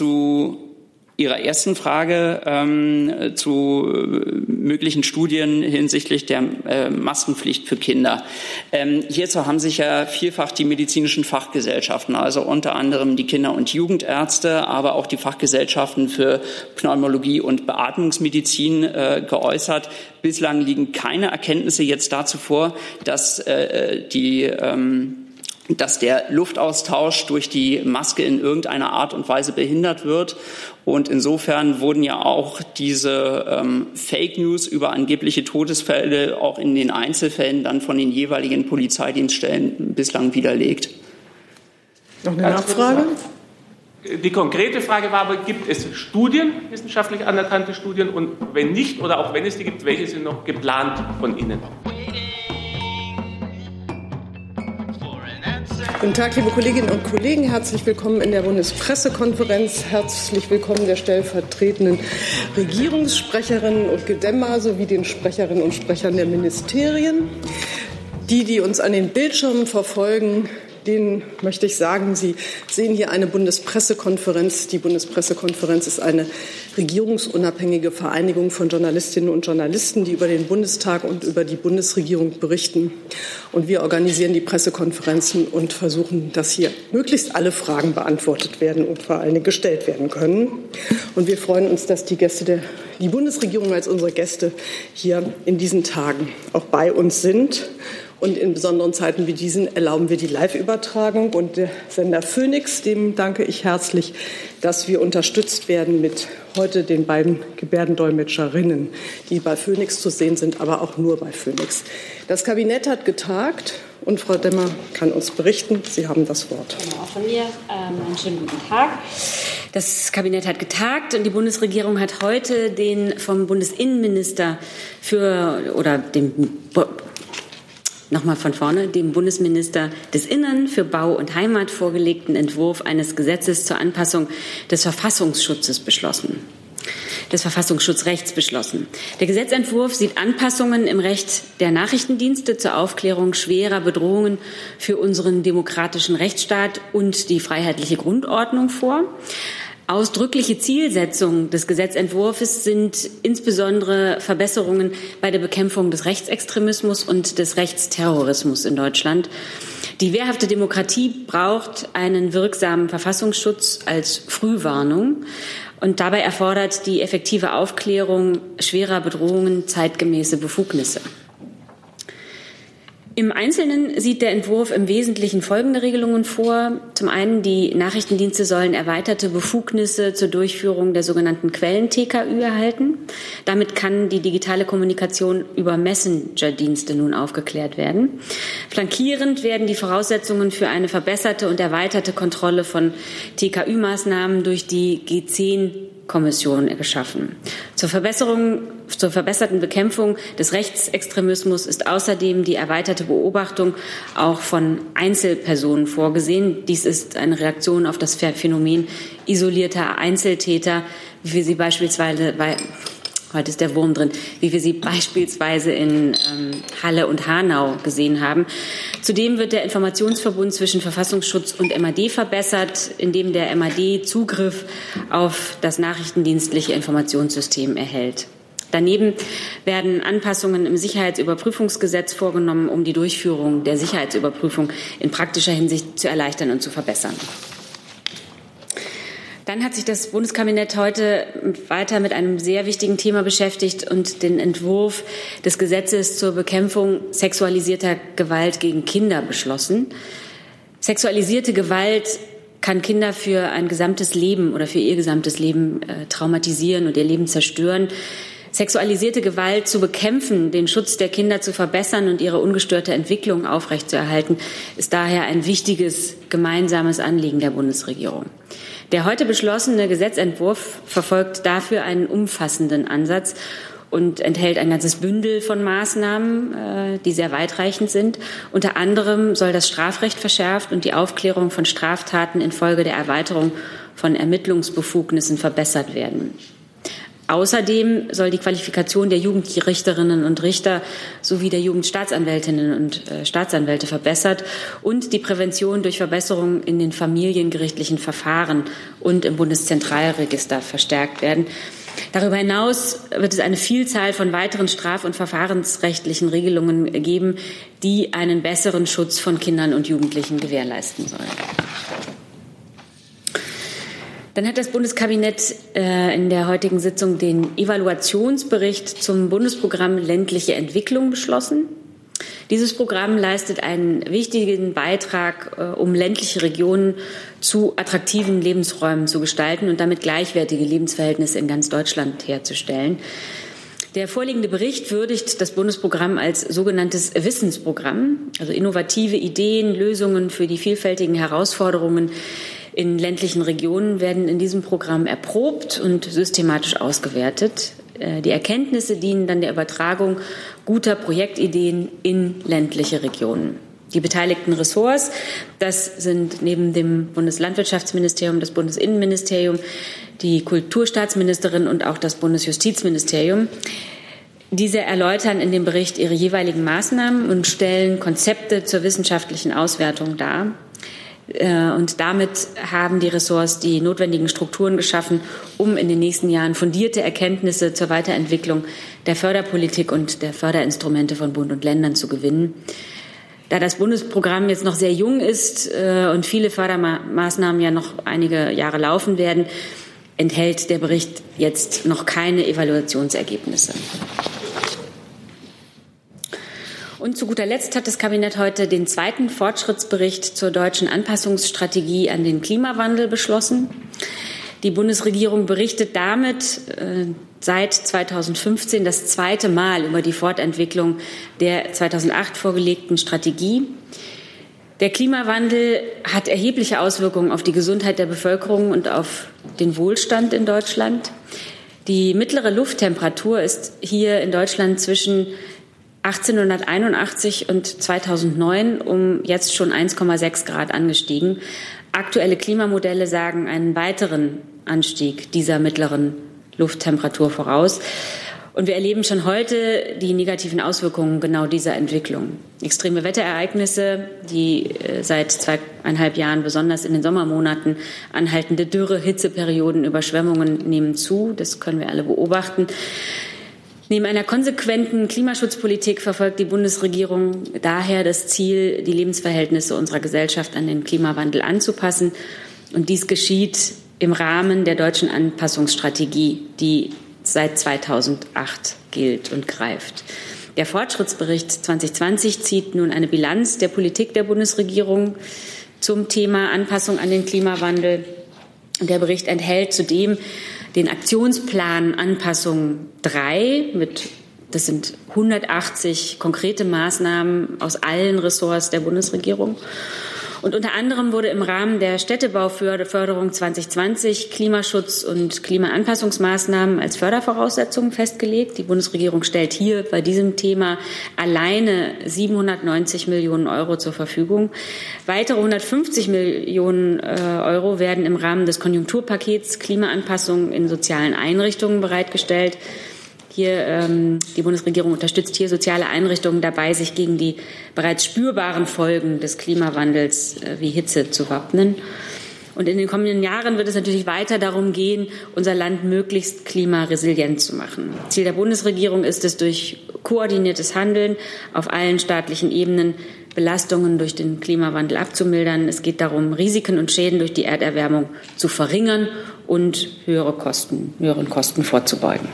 zu Ihrer ersten Frage ähm, zu äh, möglichen Studien hinsichtlich der äh, Maskenpflicht für Kinder. Ähm, hierzu haben sich ja vielfach die medizinischen Fachgesellschaften, also unter anderem die Kinder- und Jugendärzte, aber auch die Fachgesellschaften für Pneumologie und Beatmungsmedizin äh, geäußert. Bislang liegen keine Erkenntnisse jetzt dazu vor, dass äh, die ähm, dass der Luftaustausch durch die Maske in irgendeiner Art und Weise behindert wird. Und insofern wurden ja auch diese ähm, Fake News über angebliche Todesfälle auch in den Einzelfällen dann von den jeweiligen Polizeidienststellen bislang widerlegt. Noch eine Nachfrage? Die konkrete Frage war aber, gibt es Studien, wissenschaftlich anerkannte Studien? Und wenn nicht oder auch wenn es die gibt, welche sind noch geplant von Ihnen? Guten Tag, liebe Kolleginnen und Kollegen. Herzlich willkommen in der Bundespressekonferenz. Herzlich willkommen der stellvertretenden Regierungssprecherinnen und Gedämmer sowie den Sprecherinnen und Sprechern der Ministerien. Die, die uns an den Bildschirmen verfolgen, denen möchte ich sagen, Sie sehen hier eine Bundespressekonferenz. Die Bundespressekonferenz ist eine regierungsunabhängige Vereinigung von Journalistinnen und Journalisten, die über den Bundestag und über die Bundesregierung berichten. Und wir organisieren die Pressekonferenzen und versuchen, dass hier möglichst alle Fragen beantwortet werden und vor allen Dingen gestellt werden können. Und wir freuen uns, dass die Gäste der die Bundesregierung als unsere Gäste hier in diesen Tagen auch bei uns sind. Und in besonderen Zeiten wie diesen erlauben wir die Live-Übertragung. Und der Sender Phoenix, dem danke ich herzlich, dass wir unterstützt werden mit heute den beiden Gebärdendolmetscherinnen, die bei Phoenix zu sehen sind, aber auch nur bei Phoenix. Das Kabinett hat getagt und Frau Demmer kann uns berichten. Sie haben das Wort. Genau, auch von mir ähm, einen schönen guten Tag. Das Kabinett hat getagt und die Bundesregierung hat heute den vom Bundesinnenminister für oder dem nochmal von vorne, dem Bundesminister des Innern für Bau und Heimat vorgelegten Entwurf eines Gesetzes zur Anpassung des Verfassungsschutzes beschlossen des Verfassungsschutzrechts beschlossen. Der Gesetzentwurf sieht Anpassungen im Recht der Nachrichtendienste zur Aufklärung schwerer Bedrohungen für unseren demokratischen Rechtsstaat und die freiheitliche Grundordnung vor. Ausdrückliche Zielsetzung des Gesetzentwurfs sind insbesondere Verbesserungen bei der Bekämpfung des Rechtsextremismus und des Rechtsterrorismus in Deutschland. Die wehrhafte Demokratie braucht einen wirksamen Verfassungsschutz als Frühwarnung. Und dabei erfordert die effektive Aufklärung schwerer Bedrohungen zeitgemäße Befugnisse. Im Einzelnen sieht der Entwurf im Wesentlichen folgende Regelungen vor. Zum einen, die Nachrichtendienste sollen erweiterte Befugnisse zur Durchführung der sogenannten Quellen-TKÜ erhalten. Damit kann die digitale Kommunikation über Messenger-Dienste nun aufgeklärt werden. Flankierend werden die Voraussetzungen für eine verbesserte und erweiterte Kontrolle von TKÜ-Maßnahmen durch die G10 Kommission geschaffen. Zur Verbesserung, zur verbesserten Bekämpfung des Rechtsextremismus ist außerdem die erweiterte Beobachtung auch von Einzelpersonen vorgesehen. Dies ist eine Reaktion auf das Phänomen isolierter Einzeltäter, wie wir sie beispielsweise bei Heute ist der Wurm drin, wie wir sie beispielsweise in ähm, Halle und Hanau gesehen haben. Zudem wird der Informationsverbund zwischen Verfassungsschutz und MAD verbessert, indem der MAD Zugriff auf das nachrichtendienstliche Informationssystem erhält. Daneben werden Anpassungen im Sicherheitsüberprüfungsgesetz vorgenommen, um die Durchführung der Sicherheitsüberprüfung in praktischer Hinsicht zu erleichtern und zu verbessern. Dann hat sich das Bundeskabinett heute weiter mit einem sehr wichtigen Thema beschäftigt und den Entwurf des Gesetzes zur Bekämpfung sexualisierter Gewalt gegen Kinder beschlossen. Sexualisierte Gewalt kann Kinder für ein gesamtes Leben oder für ihr gesamtes Leben äh, traumatisieren und ihr Leben zerstören. Sexualisierte Gewalt zu bekämpfen, den Schutz der Kinder zu verbessern und ihre ungestörte Entwicklung aufrechtzuerhalten, ist daher ein wichtiges gemeinsames Anliegen der Bundesregierung. Der heute beschlossene Gesetzentwurf verfolgt dafür einen umfassenden Ansatz und enthält ein ganzes Bündel von Maßnahmen, äh, die sehr weitreichend sind. Unter anderem soll das Strafrecht verschärft und die Aufklärung von Straftaten infolge der Erweiterung von Ermittlungsbefugnissen verbessert werden. Außerdem soll die Qualifikation der Jugendrichterinnen und Richter sowie der Jugendstaatsanwältinnen und äh, Staatsanwälte verbessert und die Prävention durch Verbesserungen in den familiengerichtlichen Verfahren und im Bundeszentralregister verstärkt werden. Darüber hinaus wird es eine Vielzahl von weiteren straf- und verfahrensrechtlichen Regelungen geben, die einen besseren Schutz von Kindern und Jugendlichen gewährleisten sollen. Dann hat das Bundeskabinett äh, in der heutigen Sitzung den Evaluationsbericht zum Bundesprogramm ländliche Entwicklung beschlossen. Dieses Programm leistet einen wichtigen Beitrag, äh, um ländliche Regionen zu attraktiven Lebensräumen zu gestalten und damit gleichwertige Lebensverhältnisse in ganz Deutschland herzustellen. Der vorliegende Bericht würdigt das Bundesprogramm als sogenanntes Wissensprogramm, also innovative Ideen, Lösungen für die vielfältigen Herausforderungen in ländlichen Regionen werden in diesem Programm erprobt und systematisch ausgewertet. Äh, die Erkenntnisse dienen dann der Übertragung guter Projektideen in ländliche Regionen. Die beteiligten Ressorts, das sind neben dem Bundeslandwirtschaftsministerium, das Bundesinnenministerium, die Kulturstaatsministerin und auch das Bundesjustizministerium. Diese erläutern in dem Bericht ihre jeweiligen Maßnahmen und stellen Konzepte zur wissenschaftlichen Auswertung dar. Äh, und damit haben die Ressorts die notwendigen Strukturen geschaffen, um in den nächsten Jahren fundierte Erkenntnisse zur Weiterentwicklung der Förderpolitik und der Förderinstrumente von Bund und Ländern zu gewinnen. Da das Bundesprogramm jetzt noch sehr jung ist äh, und viele Fördermaßnahmen ja noch einige Jahre laufen werden, enthält der Bericht jetzt noch keine Evaluationsergebnisse. Und zu guter Letzt hat das Kabinett heute den zweiten Fortschrittsbericht zur deutschen Anpassungsstrategie an den Klimawandel beschlossen. Die Bundesregierung berichtet damit äh, seit 2015 das zweite Mal über die Fortentwicklung der 2008 vorgelegten Strategie. Der Klimawandel hat erhebliche Auswirkungen auf die Gesundheit der Bevölkerung und auf den Wohlstand in Deutschland. Die mittlere Lufttemperatur ist hier in Deutschland zwischen 1881 und 2009 um jetzt schon 1,6 Grad angestiegen. Aktuelle Klimamodelle sagen einen weiteren Anstieg dieser mittleren Lufttemperatur voraus. Und wir erleben schon heute die negativen Auswirkungen genau dieser Entwicklung. Extreme Wetterereignisse, die äh, seit zweieinhalb Jahren besonders in den Sommermonaten anhaltende Dürre, Hitzeperioden, Überschwemmungen nehmen zu. Das können wir alle beobachten. Neben einer konsequenten Klimaschutzpolitik verfolgt die Bundesregierung daher das Ziel, die Lebensverhältnisse unserer Gesellschaft an den Klimawandel anzupassen. Und dies geschieht im Rahmen der deutschen Anpassungsstrategie, die seit 2008 gilt und greift. Der Fortschrittsbericht 2020 zieht nun eine Bilanz der Politik der Bundesregierung zum Thema Anpassung an den Klimawandel. Der Bericht enthält zudem den Aktionsplan Anpassung 3 mit das sind 180 konkrete Maßnahmen aus allen Ressorts der Bundesregierung. Und unter anderem wurde im Rahmen der Städtebauförderung 2020 Klimaschutz und Klimaanpassungsmaßnahmen als Fördervoraussetzungen festgelegt. Die Bundesregierung stellt hier bei diesem Thema alleine 790 Millionen Euro zur Verfügung. Weitere 150 Millionen äh, Euro werden im Rahmen des Konjunkturpakets Klimaanpassung in sozialen Einrichtungen bereitgestellt. Hier, ähm, die Bundesregierung unterstützt hier soziale Einrichtungen dabei, sich gegen die bereits spürbaren Folgen des Klimawandels äh, wie Hitze zu wappnen. Und in den kommenden Jahren wird es natürlich weiter darum gehen, unser Land möglichst klimaresilient zu machen. Ziel der Bundesregierung ist es, durch koordiniertes Handeln auf allen staatlichen Ebenen Belastungen durch den Klimawandel abzumildern. Es geht darum, Risiken und Schäden durch die Erderwärmung zu verringern und höhere Kosten, höheren Kosten vorzubeugen.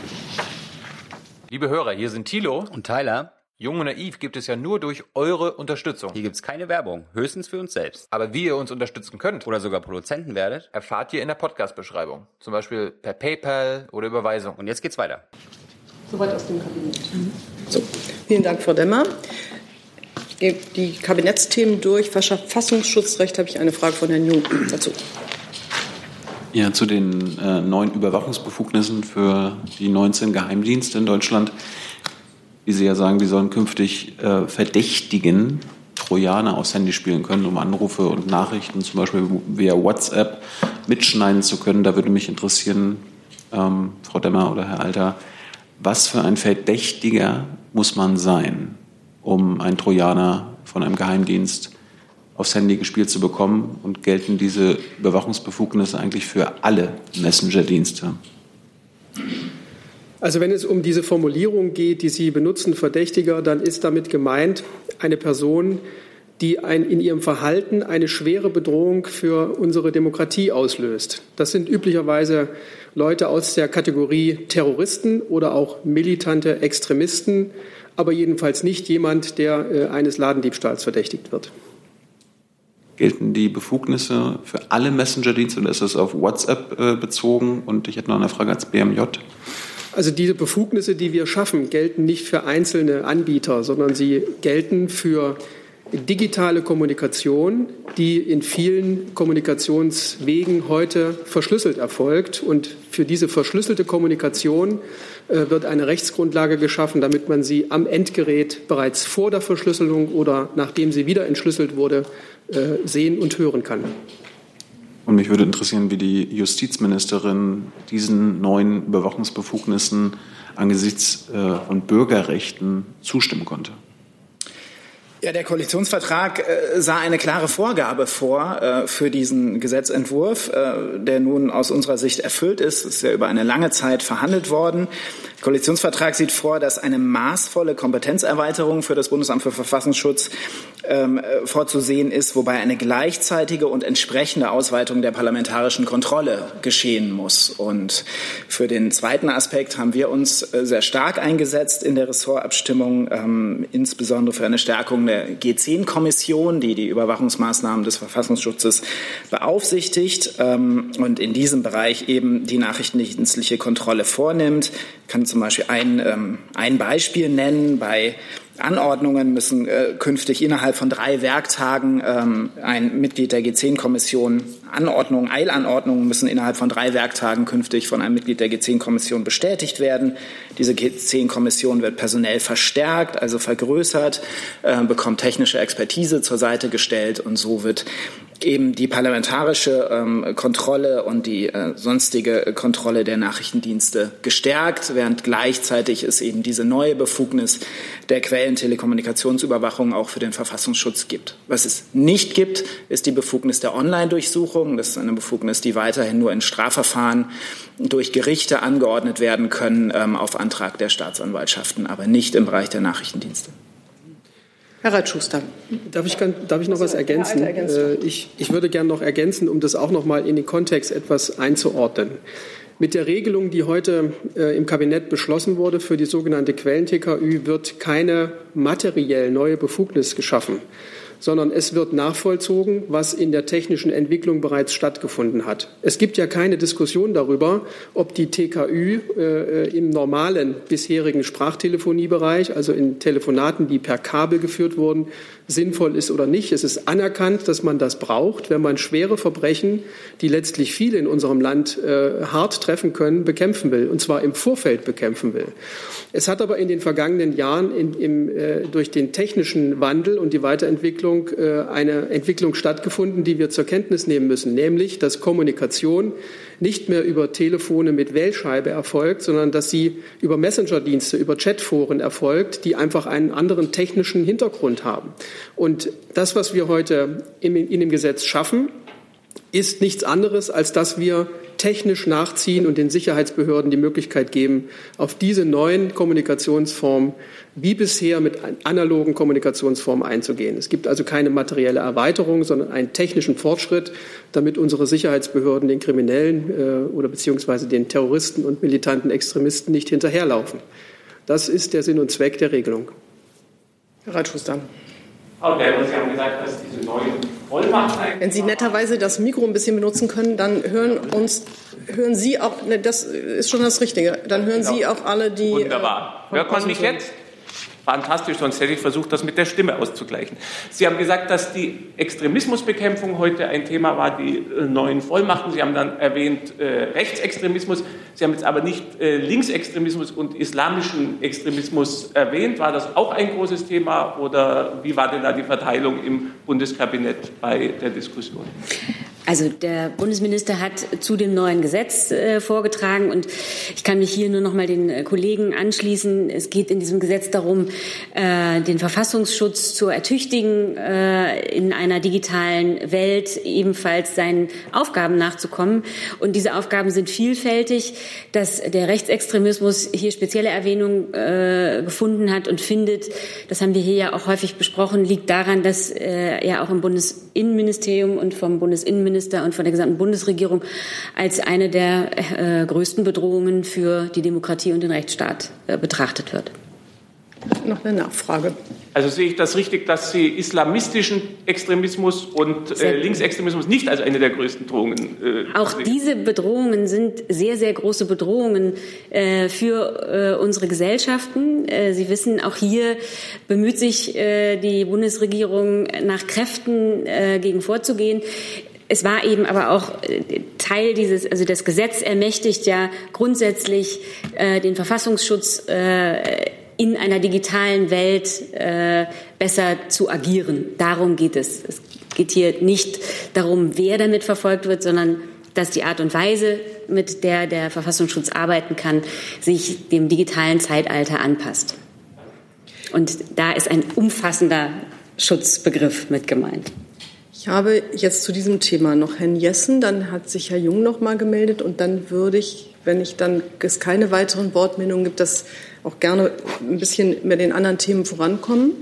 Liebe Hörer, hier sind Thilo und Tyler. Jung und Naiv gibt es ja nur durch eure Unterstützung. Hier gibt es keine Werbung, höchstens für uns selbst. Aber wie ihr uns unterstützen könnt oder sogar Produzenten werdet, erfahrt ihr in der Podcast-Beschreibung. Zum Beispiel per PayPal oder Überweisung. Und jetzt geht's weiter. Soweit aus dem Kabinett. So, vielen Dank, Frau Demmer. Ich gebe die Kabinettsthemen durch. Verfassungsschutzrecht habe ich eine Frage von Herrn Jung dazu. Ja, zu den äh, neuen Überwachungsbefugnissen für die 19 Geheimdienste in Deutschland. Wie Sie ja sagen, die sollen künftig äh, Verdächtigen Trojaner aus Handy spielen können, um Anrufe und Nachrichten zum Beispiel via WhatsApp mitschneiden zu können. Da würde mich interessieren, ähm, Frau Demmer oder Herr Alter, was für ein Verdächtiger muss man sein, um einen Trojaner von einem Geheimdienst aufs Handy gespielt zu bekommen? Und gelten diese Überwachungsbefugnisse eigentlich für alle Messenger-Dienste? Also wenn es um diese Formulierung geht, die Sie benutzen, Verdächtiger, dann ist damit gemeint eine Person, die ein, in ihrem Verhalten eine schwere Bedrohung für unsere Demokratie auslöst. Das sind üblicherweise Leute aus der Kategorie Terroristen oder auch militante Extremisten, aber jedenfalls nicht jemand, der äh, eines Ladendiebstahls verdächtigt wird. Gelten die Befugnisse für alle Messenger-Dienste oder ist das auf WhatsApp äh, bezogen? Und ich hätte noch eine Frage als BMJ. Also diese Befugnisse, die wir schaffen, gelten nicht für einzelne Anbieter, sondern sie gelten für digitale Kommunikation, die in vielen Kommunikationswegen heute verschlüsselt erfolgt. Und für diese verschlüsselte Kommunikation äh, wird eine Rechtsgrundlage geschaffen, damit man sie am Endgerät bereits vor der Verschlüsselung oder nachdem sie wieder entschlüsselt wurde, äh, sehen und hören kann. Und mich würde interessieren, wie die Justizministerin diesen neuen Überwachungsbefugnissen angesichts äh, von Bürgerrechten zustimmen konnte. Ja, der Koalitionsvertrag äh, sah eine klare Vorgabe vor äh, für diesen Gesetzentwurf, äh, der nun aus unserer Sicht erfüllt ist. Es ist ja über eine lange Zeit verhandelt worden. Der Koalitionsvertrag sieht vor, dass eine maßvolle Kompetenzerweiterung für das Bundesamt für Verfassungsschutz ähm, äh, vorzusehen ist, wobei eine gleichzeitige und entsprechende Ausweitung der parlamentarischen Kontrolle geschehen muss. Und für den zweiten Aspekt haben wir uns äh, sehr stark eingesetzt in der Ressortabstimmung, ähm, insbesondere für eine Stärkung der G10-Kommission, die die Überwachungsmaßnahmen des Verfassungsschutzes beaufsichtigt ähm, und in diesem Bereich eben die nachrichtendienstliche Kontrolle vornimmt. Ich kann zum Beispiel ein, ähm, ein Beispiel nennen bei Anordnungen müssen äh, künftig innerhalb von drei Werktagen ähm, ein Mitglied der G10-Kommission Anordnungen, Eilanordnungen müssen innerhalb von drei Werktagen künftig von einem Mitglied der G10-Kommission bestätigt werden. Diese G10-Kommission wird personell verstärkt, also vergrößert, äh, bekommt technische Expertise zur Seite gestellt und so wird eben die parlamentarische ähm, Kontrolle und die äh, sonstige Kontrolle der Nachrichtendienste gestärkt, während gleichzeitig es eben diese neue Befugnis der Quellentelekommunikationsüberwachung auch für den Verfassungsschutz gibt. Was es nicht gibt, ist die Befugnis der Online-Durchsuchung. Das ist eine Befugnis, die weiterhin nur in Strafverfahren durch Gerichte angeordnet werden können ähm, auf Antrag der Staatsanwaltschaften, aber nicht im Bereich der Nachrichtendienste. Herr Reitschuster. Darf ich, darf ich noch was ergänzen? Äh, ich, ich würde gerne noch ergänzen, um das auch noch mal in den Kontext etwas einzuordnen. Mit der Regelung, die heute äh, im Kabinett beschlossen wurde für die sogenannte Quellen-TKÜ, wird keine materiell neue Befugnis geschaffen sondern es wird nachvollzogen, was in der technischen Entwicklung bereits stattgefunden hat. Es gibt ja keine Diskussion darüber, ob die TKÜ äh, im normalen bisherigen Sprachtelefoniebereich, also in Telefonaten, die per Kabel geführt wurden, sinnvoll ist oder nicht. Es ist anerkannt, dass man das braucht, wenn man schwere Verbrechen, die letztlich viele in unserem Land äh, hart treffen können, bekämpfen will, und zwar im Vorfeld bekämpfen will. Es hat aber in den vergangenen Jahren in, im, äh, durch den technischen Wandel und die Weiterentwicklung äh, eine Entwicklung stattgefunden, die wir zur Kenntnis nehmen müssen, nämlich dass Kommunikation nicht mehr über Telefone mit Wählscheibe erfolgt, sondern dass sie über Messenger-Dienste, über Chatforen erfolgt, die einfach einen anderen technischen Hintergrund haben. Und das, was wir heute in, in dem Gesetz schaffen, ist nichts anderes, als dass wir technisch nachziehen und den Sicherheitsbehörden die Möglichkeit geben, auf diese neuen Kommunikationsformen wie bisher mit analogen Kommunikationsformen einzugehen. Es gibt also keine materielle Erweiterung, sondern einen technischen Fortschritt, damit unsere Sicherheitsbehörden den Kriminellen äh, oder beziehungsweise den Terroristen und militanten Extremisten nicht hinterherlaufen. Das ist der Sinn und Zweck der Regelung. Herr Reitschuster. Frau Delmer, Sie haben gesagt, dass diese neuen Vollmachten. Wenn Sie netterweise das Mikro ein bisschen benutzen können, dann hören uns, hören Sie auch, ne, das ist schon das Richtige, dann hören Sie auch alle die. Wunderbar. Hört man mich jetzt? Fantastisch, sonst hätte ich versucht, das mit der Stimme auszugleichen. Sie haben gesagt, dass die Extremismusbekämpfung heute ein Thema war, die äh, neuen Vollmachten. Sie haben dann erwähnt äh, Rechtsextremismus. Sie haben jetzt aber nicht äh, Linksextremismus und islamischen Extremismus erwähnt. War das auch ein großes Thema oder wie war denn da die Verteilung im Bundeskabinett bei der Diskussion? Also der Bundesminister hat zu dem neuen Gesetz äh, vorgetragen und ich kann mich hier nur noch mal den äh, Kollegen anschließen. Es geht in diesem Gesetz darum, äh, den Verfassungsschutz zu ertüchtigen, äh, in einer digitalen Welt ebenfalls seinen Aufgaben nachzukommen. Und diese Aufgaben sind vielfältig. Dass der Rechtsextremismus hier spezielle Erwähnung äh, gefunden hat und findet, das haben wir hier ja auch häufig besprochen, liegt daran, dass äh, er auch im Bundesinnenministerium und vom Bundesinnenministerium Innenminister und von der gesamten Bundesregierung als eine der äh, größten Bedrohungen für die Demokratie und den Rechtsstaat äh, betrachtet wird. Noch eine Nachfrage. Also sehe ich das richtig, dass Sie islamistischen Extremismus und äh, Linksextremismus nicht als eine der größten Drohungen äh, Auch sehen. diese Bedrohungen sind sehr, sehr große Bedrohungen äh, für äh, unsere Gesellschaften. Äh, Sie wissen, auch hier bemüht sich äh, die Bundesregierung nach Kräften gegen vorzugehen. Es war eben aber auch äh, Teil dieses, also das Gesetz ermächtigt ja grundsätzlich äh, den Verfassungsschutz äh, in einer digitalen Welt äh, besser zu agieren. Darum geht es. Es geht hier nicht darum, wer damit verfolgt wird, sondern dass die Art und Weise, mit der der Verfassungsschutz arbeiten kann, sich dem digitalen Zeitalter anpasst. Und da ist ein umfassender Schutzbegriff mit gemeint. Ich habe jetzt zu diesem Thema noch Herrn Jessen, dann hat sich Herr Jung noch mal gemeldet und dann würde ich, wenn ich dann es keine weiteren Wortmeldungen gibt, das auch gerne ein bisschen mit den anderen Themen vorankommen.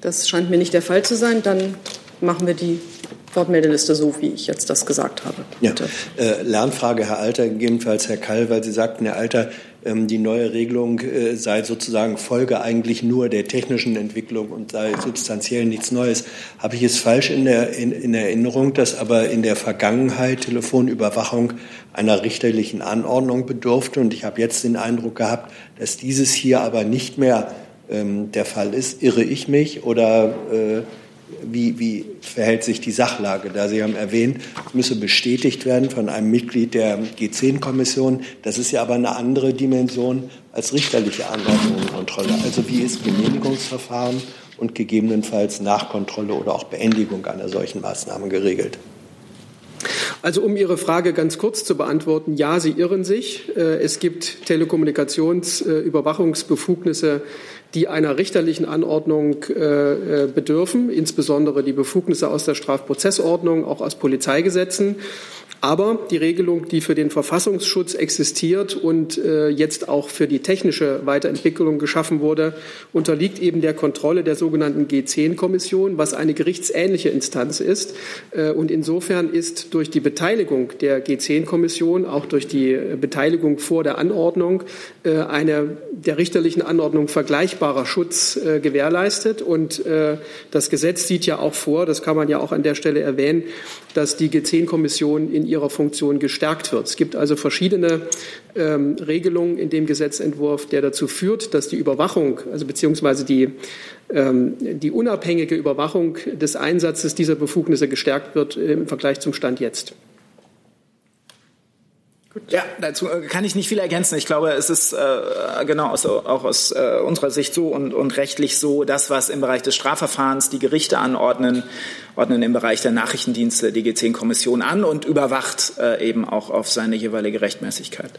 Das scheint mir nicht der Fall zu sein. Dann machen wir die Wortmeldeliste so, wie ich jetzt das gesagt habe. Ja. Äh, Lernfrage, Herr Alter, gegebenenfalls Herr Kall, weil Sie sagten, Herr Alter, die neue Regelung äh, sei sozusagen Folge eigentlich nur der technischen Entwicklung und sei substanziell nichts Neues. Habe ich es falsch in, der, in, in Erinnerung, dass aber in der Vergangenheit Telefonüberwachung einer richterlichen Anordnung bedurfte? Und ich habe jetzt den Eindruck gehabt, dass dieses hier aber nicht mehr ähm, der Fall ist. Irre ich mich oder äh, wie, wie verhält sich die Sachlage da? Sie haben erwähnt, es müsse bestätigt werden von einem Mitglied der G10-Kommission. Das ist ja aber eine andere Dimension als richterliche Anordnung und Kontrolle. Also wie ist Genehmigungsverfahren und gegebenenfalls Nachkontrolle oder auch Beendigung einer solchen Maßnahme geregelt? Also um Ihre Frage ganz kurz zu beantworten, ja, Sie irren sich. Äh, es gibt Telekommunikationsüberwachungsbefugnisse die einer richterlichen Anordnung äh, äh, bedürfen, insbesondere die Befugnisse aus der Strafprozessordnung, auch aus Polizeigesetzen. Aber die Regelung, die für den Verfassungsschutz existiert und äh, jetzt auch für die technische Weiterentwicklung geschaffen wurde, unterliegt eben der Kontrolle der sogenannten G10-Kommission, was eine gerichtsähnliche Instanz ist. Äh, und insofern ist durch die Beteiligung der G10-Kommission, auch durch die Beteiligung vor der Anordnung, äh, eine der richterlichen Anordnung vergleichbarer Schutz äh, gewährleistet. Und äh, das Gesetz sieht ja auch vor, das kann man ja auch an der Stelle erwähnen, dass die G10-Kommission in ihrer Funktion gestärkt wird. Es gibt also verschiedene ähm, Regelungen in dem Gesetzentwurf, der dazu führt, dass die Überwachung, also beziehungsweise die, ähm, die unabhängige Überwachung des Einsatzes dieser Befugnisse gestärkt wird im Vergleich zum Stand jetzt. Ja, dazu äh, kann ich nicht viel ergänzen. Ich glaube, es ist äh, genau aus, auch aus äh, unserer Sicht so und, und rechtlich so, das, was im Bereich des Strafverfahrens die Gerichte anordnen, ordnen im Bereich der Nachrichtendienste die G10-Kommission an und überwacht äh, eben auch auf seine jeweilige Rechtmäßigkeit.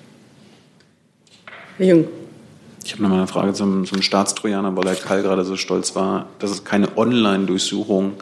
Herr Jung. Ich habe noch mal eine Frage zum, zum Staatstrojaner, weil Herr Kall gerade so stolz war, dass es keine Online-Durchsuchung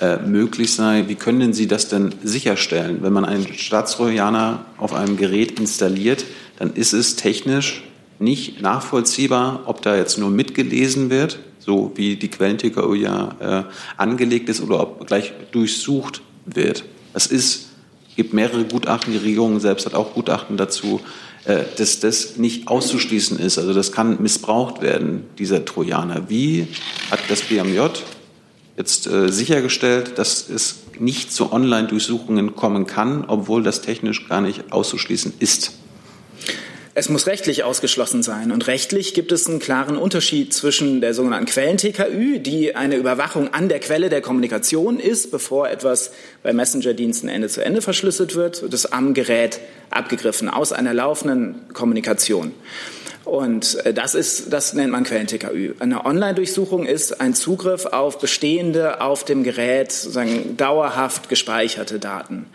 äh, möglich sei. Wie können Sie das denn sicherstellen? Wenn man einen Staatstrojaner auf einem Gerät installiert, dann ist es technisch nicht nachvollziehbar, ob da jetzt nur mitgelesen wird, so wie die Quellen-TKO ja äh, angelegt ist, oder ob gleich durchsucht wird. Es ist, gibt mehrere Gutachten, die Regierung selbst hat auch Gutachten dazu, äh, dass das nicht auszuschließen ist. Also das kann missbraucht werden, dieser Trojaner. Wie hat das BMJ jetzt äh, sichergestellt, dass es nicht zu Online-Durchsuchungen kommen kann, obwohl das technisch gar nicht auszuschließen ist. Es muss rechtlich ausgeschlossen sein. Und rechtlich gibt es einen klaren Unterschied zwischen der sogenannten Quellen-TKÜ, die eine Überwachung an der Quelle der Kommunikation ist, bevor etwas bei Messenger-Diensten Ende zu Ende verschlüsselt wird, das am Gerät abgegriffen aus einer laufenden Kommunikation. Und äh, das ist, das nennt man Quellen-TKÜ. Eine Online-Durchsuchung ist ein Zugriff auf bestehende, auf dem Gerät sozusagen dauerhaft gespeicherte Daten.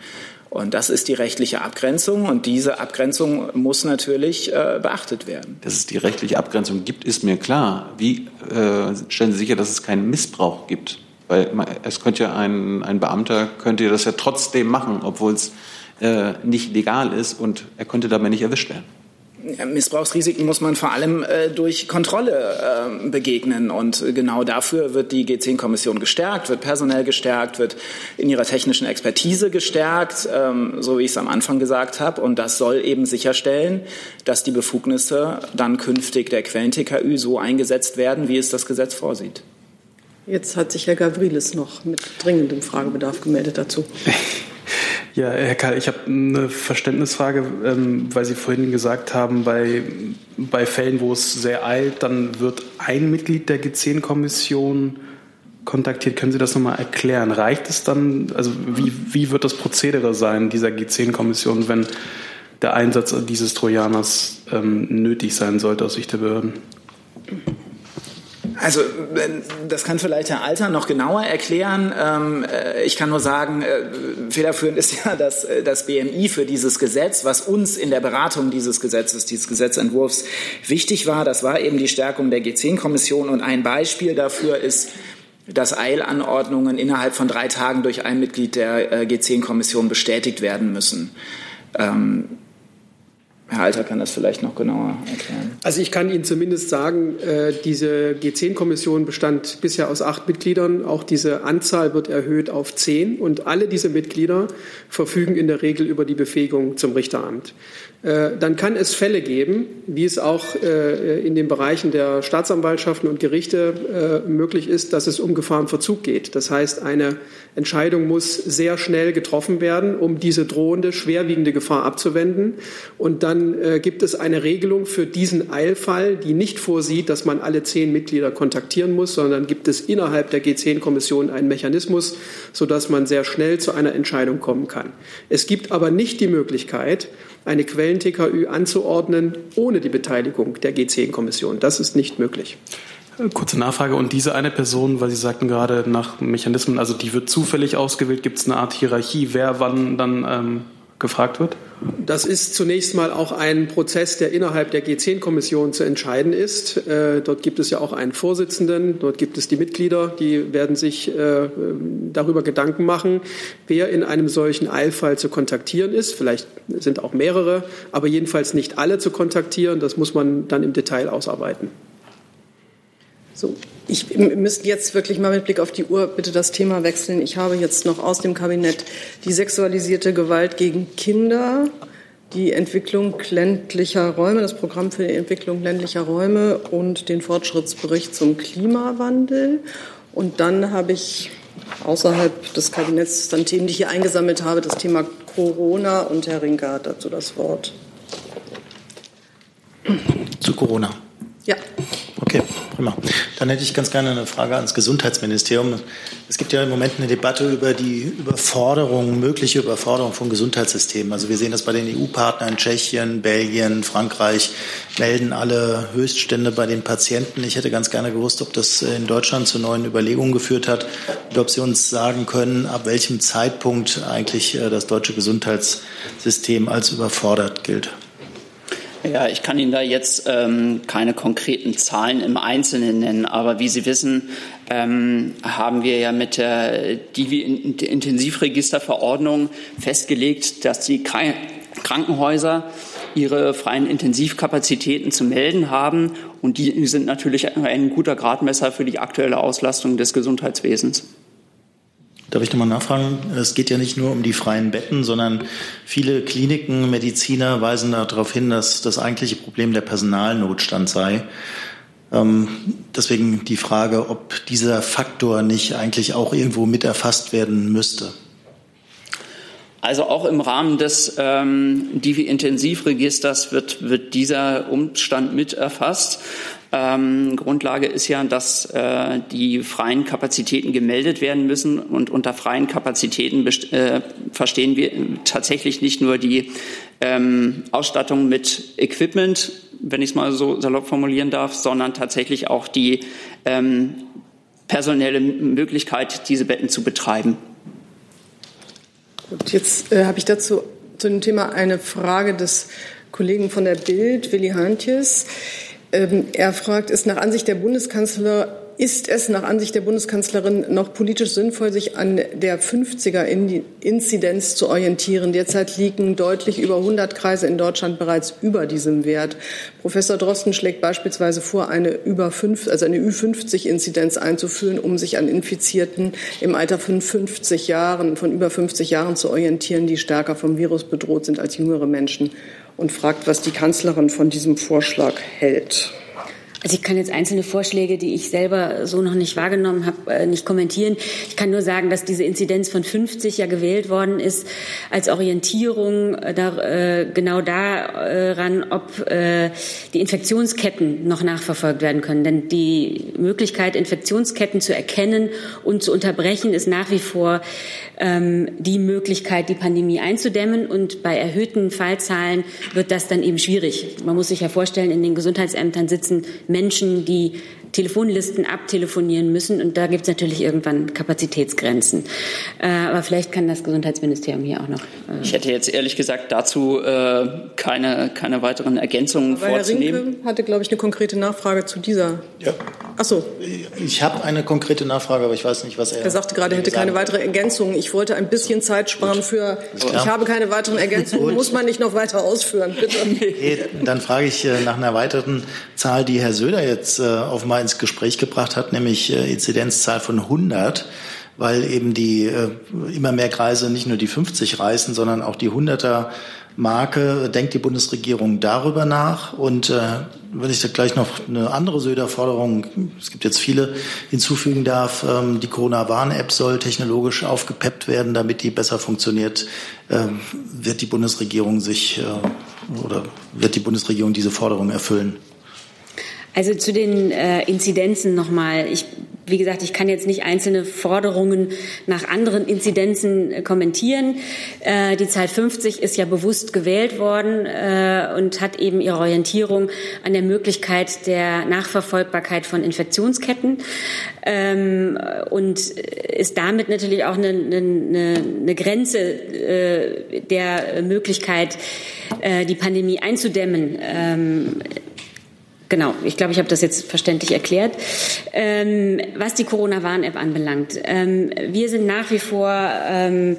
Und das ist die rechtliche Abgrenzung und diese Abgrenzung muss natürlich äh, beachtet werden. Dass es die rechtliche Abgrenzung gibt, ist mir klar. Wie äh, stellen Sie sicher, dass es keinen Missbrauch gibt? Weil es könnte ja ein, ein Beamter könnte das ja trotzdem machen, obwohl es äh, nicht legal ist und er könnte dabei nicht erwischt werden. Missbrauchsrisiken muss man vor allem äh, durch Kontrolle äh, begegnen. Und genau dafür wird die G10-Kommission gestärkt, wird personell gestärkt, wird in ihrer technischen Expertise gestärkt, ähm, so wie ich es am Anfang gesagt habe. Und das soll eben sicherstellen, dass die Befugnisse dann künftig der Quellen-TKÜ so eingesetzt werden, wie es das Gesetz vorsieht. Jetzt hat sich Herr Gavrilis noch mit dringendem Fragebedarf gemeldet dazu. Ja, Herr Karl, ich habe eine Verständnisfrage, ähm, weil Sie vorhin gesagt haben, bei, bei Fällen, wo es sehr eilt, dann wird ein Mitglied der G10-Kommission kontaktiert. Können Sie das nochmal erklären? Reicht es dann, also wie, wie wird das Prozedere sein dieser G10-Kommission, wenn der Einsatz dieses Trojaners ähm, nötig sein sollte aus Sicht der Behörden? Also das kann vielleicht Herr Alter noch genauer erklären. Ähm, äh, ich kann nur sagen, äh, federführend ist ja dass äh, das BMI für dieses Gesetz, was uns in der Beratung dieses Gesetzes, dieses Gesetzentwurfs wichtig war. Das war eben die Stärkung der G10-Kommission und ein Beispiel dafür ist dass Eilanordnungen innerhalb von drei Tagen durch ein Mitglied der G10-Kommission bestätigt werden müssen. Ähm, Herr Alter kann das vielleicht noch genauer erklären. Also ich kann Ihnen zumindest sagen, äh, diese G10-Kommission bestand bisher aus acht Mitgliedern. Auch diese Anzahl wird erhöht auf zehn. Und alle diese Mitglieder verfügen in der Regel über die Befähigung zum Richteramt. Äh, dann kann es Fälle geben, wie es auch äh, in den Bereichen der Staatsanwaltschaften und Gerichte möglich ist, dass es um Gefahrenverzug geht. Das heißt, eine Entscheidung muss sehr schnell getroffen werden, um diese drohende, schwerwiegende Gefahr abzuwenden. Und dann äh, gibt es eine Regelung für diesen Eilfall, die nicht vorsieht, dass man alle zehn Mitglieder kontaktieren muss, sondern gibt es innerhalb der G10-Kommission einen Mechanismus, sodass man sehr schnell zu einer Entscheidung kommen kann. Es gibt aber nicht die Möglichkeit, eine Quellen-TKÜ anzuordnen ohne die Beteiligung der G10-Kommission. Das ist nicht möglich. Kurze Nachfrage. Und diese eine Person, weil Sie sagten gerade nach Mechanismen, also die wird zufällig ausgewählt, gibt es eine Art Hierarchie, wer wann dann ähm, gefragt wird? Das ist zunächst mal auch ein Prozess, der innerhalb der G10-Kommission zu entscheiden ist. Äh, dort gibt es ja auch einen Vorsitzenden, dort gibt es die Mitglieder, die werden sich äh, darüber Gedanken machen, wer in einem solchen Eilfall zu kontaktieren ist. Vielleicht sind auch mehrere, aber jedenfalls nicht alle zu kontaktieren. Das muss man dann im Detail ausarbeiten. So, ich müsste jetzt wirklich mal mit Blick auf die Uhr bitte das Thema wechseln. Ich habe jetzt noch aus dem Kabinett die sexualisierte Gewalt gegen Kinder, die Entwicklung ländlicher Räume, das Programm für die Entwicklung ländlicher Räume und den Fortschrittsbericht zum Klimawandel. Und dann habe ich außerhalb des Kabinetts dann Themen, die ich hier eingesammelt habe, das Thema Corona und Herr Rinker hat dazu das Wort. Zu Corona. Ja. Okay, prima. Dann hätte ich ganz gerne eine Frage ans Gesundheitsministerium. Es gibt ja im Moment eine Debatte über die Überforderung, mögliche Überforderung von Gesundheitssystemen. Also wir sehen das bei den EU-Partnern, Tschechien, Belgien, Frankreich, melden alle Höchststände bei den Patienten. Ich hätte ganz gerne gewusst, ob das in Deutschland zu neuen Überlegungen geführt hat und ob Sie uns sagen können, ab welchem Zeitpunkt eigentlich äh, das deutsche Gesundheitssystem als überfordert gilt. Ja, ich kann Ihnen da jetzt ähm, keine konkreten Zahlen im Einzelnen nennen, aber wie Sie wissen, ähm, haben wir ja mit der Divi-Intensivregisterverordnung festgelegt, dass die Krankenhäuser ihre freien Intensivkapazitäten zu melden haben. Und die sind natürlich ein guter Gradmesser für die aktuelle Auslastung des Gesundheitswesens. Darf ich nochmal nachfragen? Es geht ja nicht nur um die freien Betten, sondern viele Kliniken, Mediziner weisen darauf hin, dass das eigentliche Problem der Personalnotstand sei. Ähm, deswegen die Frage, ob dieser Faktor nicht eigentlich auch irgendwo mit erfasst werden müsste. Also auch im Rahmen des ähm, Divi-Intensivregisters wird, wird dieser Umstand mit erfasst. Ähm, Grundlage ist ja, dass äh, die freien Kapazitäten gemeldet werden müssen. Und unter freien Kapazitäten äh, verstehen wir tatsächlich nicht nur die ähm, Ausstattung mit Equipment, wenn ich es mal so salopp formulieren darf, sondern tatsächlich auch die ähm, personelle Möglichkeit, diese Betten zu betreiben. Gut, jetzt äh, habe ich dazu zu dem Thema eine Frage des Kollegen von der Bild, Willi Hantjes. Ähm, er fragt, ist nach Ansicht der Bundeskanzler ist es nach Ansicht der Bundeskanzlerin noch politisch sinnvoll, sich an der 50er-Inzidenz zu orientieren? Derzeit liegen deutlich über 100 Kreise in Deutschland bereits über diesem Wert. Professor Drosten schlägt beispielsweise vor, eine über 5, also eine Ü50-Inzidenz einzuführen, um sich an Infizierten im Alter von 50 Jahren, von über 50 Jahren zu orientieren, die stärker vom Virus bedroht sind als jüngere Menschen und fragt, was die Kanzlerin von diesem Vorschlag hält. Also ich kann jetzt einzelne Vorschläge, die ich selber so noch nicht wahrgenommen habe, äh, nicht kommentieren. Ich kann nur sagen, dass diese Inzidenz von 50 ja gewählt worden ist als Orientierung äh, da, äh, genau daran, ob die Infektionsketten noch nachverfolgt werden können. Denn die Möglichkeit, Infektionsketten zu erkennen und zu unterbrechen, ist nach wie vor ähm, die Möglichkeit, die Pandemie einzudämmen. Und bei erhöhten Fallzahlen wird das dann eben schwierig. Man muss sich ja vorstellen, in den Gesundheitsämtern sitzen Menschen, die Telefonlisten abtelefonieren müssen. Und da gibt es natürlich irgendwann Kapazitätsgrenzen. Äh, aber vielleicht kann das Gesundheitsministerium hier auch noch. Äh ich hätte jetzt ehrlich gesagt dazu äh, keine, keine weiteren Ergänzungen aber vorzunehmen. Herr Rinke hatte, glaube ich, eine konkrete Nachfrage zu dieser. Ja. Ach so. Ich habe eine konkrete Nachfrage, aber ich weiß nicht, was er. Er sagte gerade, er hätte keine weitere Ergänzung. Ich wollte ein bisschen Zeit sparen für. Ich habe keine weiteren Ergänzungen. Muss man nicht noch weiter ausführen, bitte. Dann frage ich äh, nach einer weiteren Zahl, die Herr Söder jetzt äh, auf mal ins Gespräch gebracht hat, nämlich äh, Inzidenzzahl von 100 weil eben die äh, immer mehr Kreise nicht nur die 50 reißen, sondern auch die 100er Marke. Denkt die Bundesregierung darüber nach? Und äh, wenn ich da gleich noch eine andere Söder-Forderung, es gibt jetzt viele, hinzufügen darf, ähm, die Corona-Warn-App soll technologisch aufgepeppt werden, damit die besser funktioniert. Ähm, wird die Bundesregierung sich äh, oder wird die Bundesregierung diese Forderung erfüllen? Also zu den äh, Inzidenzen nochmal. Ich, wie gesagt, ich kann jetzt nicht einzelne Forderungen nach anderen Inzidenzen äh, kommentieren. Äh, die Zahl 50 ist ja bewusst gewählt worden äh, und hat eben ihre Orientierung an der Möglichkeit der Nachverfolgbarkeit von Infektionsketten ähm, und ist damit natürlich auch eine, eine, eine Grenze äh, der Möglichkeit, äh, die Pandemie einzudämmen. Ähm, Genau, ich glaube, ich habe das jetzt verständlich erklärt. Ähm, was die Corona-Warn-App anbelangt, ähm, wir sind nach wie vor ähm,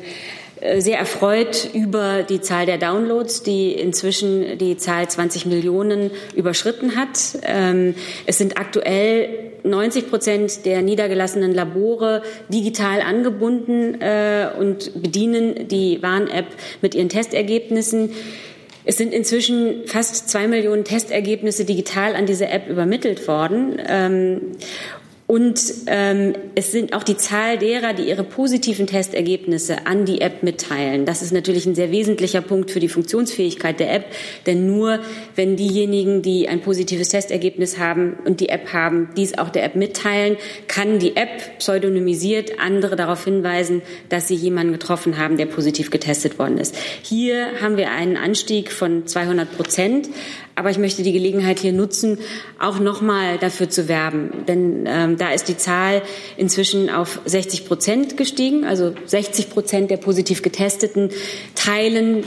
sehr erfreut über die Zahl der Downloads, die inzwischen die Zahl 20 Millionen überschritten hat. Ähm, es sind aktuell 90 Prozent der niedergelassenen Labore digital angebunden äh, und bedienen die Warn-App mit ihren Testergebnissen. Es sind inzwischen fast zwei Millionen Testergebnisse digital an diese App übermittelt worden. Ähm, und ähm, es sind auch die Zahl derer, die ihre positiven Testergebnisse an die App mitteilen. Das ist natürlich ein sehr wesentlicher Punkt für die Funktionsfähigkeit der App. Denn nur wenn diejenigen, die ein positives Testergebnis haben und die App haben, dies auch der App mitteilen, kann die App pseudonymisiert andere darauf hinweisen, dass sie jemanden getroffen haben, der positiv getestet worden ist. Hier haben wir einen Anstieg von 200 Prozent. Aber ich möchte die Gelegenheit hier nutzen, auch nochmal dafür zu werben. Denn ähm, da ist die Zahl inzwischen auf 60 Prozent gestiegen. Also 60 Prozent der positiv Getesteten teilen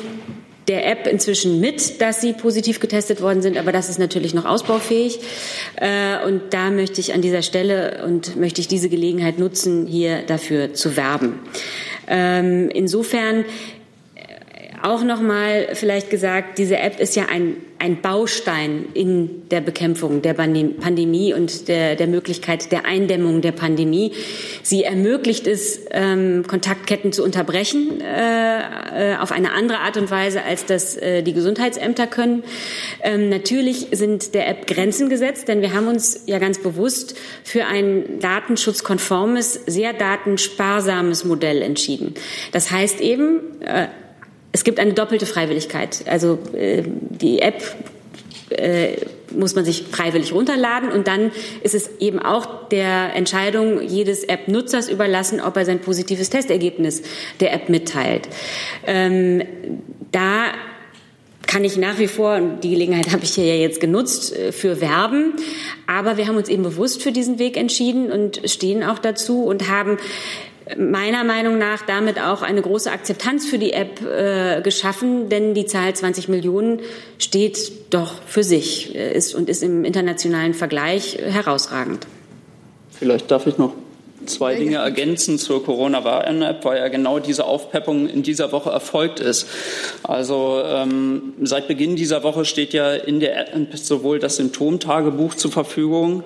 der App inzwischen mit, dass sie positiv getestet worden sind, aber das ist natürlich noch ausbaufähig. Äh, und da möchte ich an dieser Stelle und möchte ich diese Gelegenheit nutzen, hier dafür zu werben. Ähm, insofern auch noch mal vielleicht gesagt, diese App ist ja ein, ein Baustein in der Bekämpfung der Pandemie und der, der Möglichkeit der Eindämmung der Pandemie. Sie ermöglicht es, ähm, Kontaktketten zu unterbrechen äh, äh, auf eine andere Art und Weise, als das äh, die Gesundheitsämter können. Ähm, natürlich sind der App Grenzen gesetzt, denn wir haben uns ja ganz bewusst für ein datenschutzkonformes, sehr datensparsames Modell entschieden. Das heißt eben, äh, es gibt eine doppelte Freiwilligkeit. Also äh, die App äh, muss man sich freiwillig runterladen und dann ist es eben auch der Entscheidung jedes App-Nutzers überlassen, ob er sein positives Testergebnis der App mitteilt. Ähm, da kann ich nach wie vor, und die Gelegenheit habe ich hier ja jetzt genutzt, äh, für werben. Aber wir haben uns eben bewusst für diesen Weg entschieden und stehen auch dazu und haben meiner Meinung nach damit auch eine große Akzeptanz für die App äh, geschaffen, denn die Zahl 20 Millionen steht doch für sich äh, ist und ist im internationalen Vergleich herausragend. Vielleicht darf ich noch zwei Dinge ergänzen zur Corona-Warn-App, weil ja genau diese Aufpeppung in dieser Woche erfolgt ist. Also ähm, seit Beginn dieser Woche steht ja in der App sowohl das Symptomtagebuch zur Verfügung,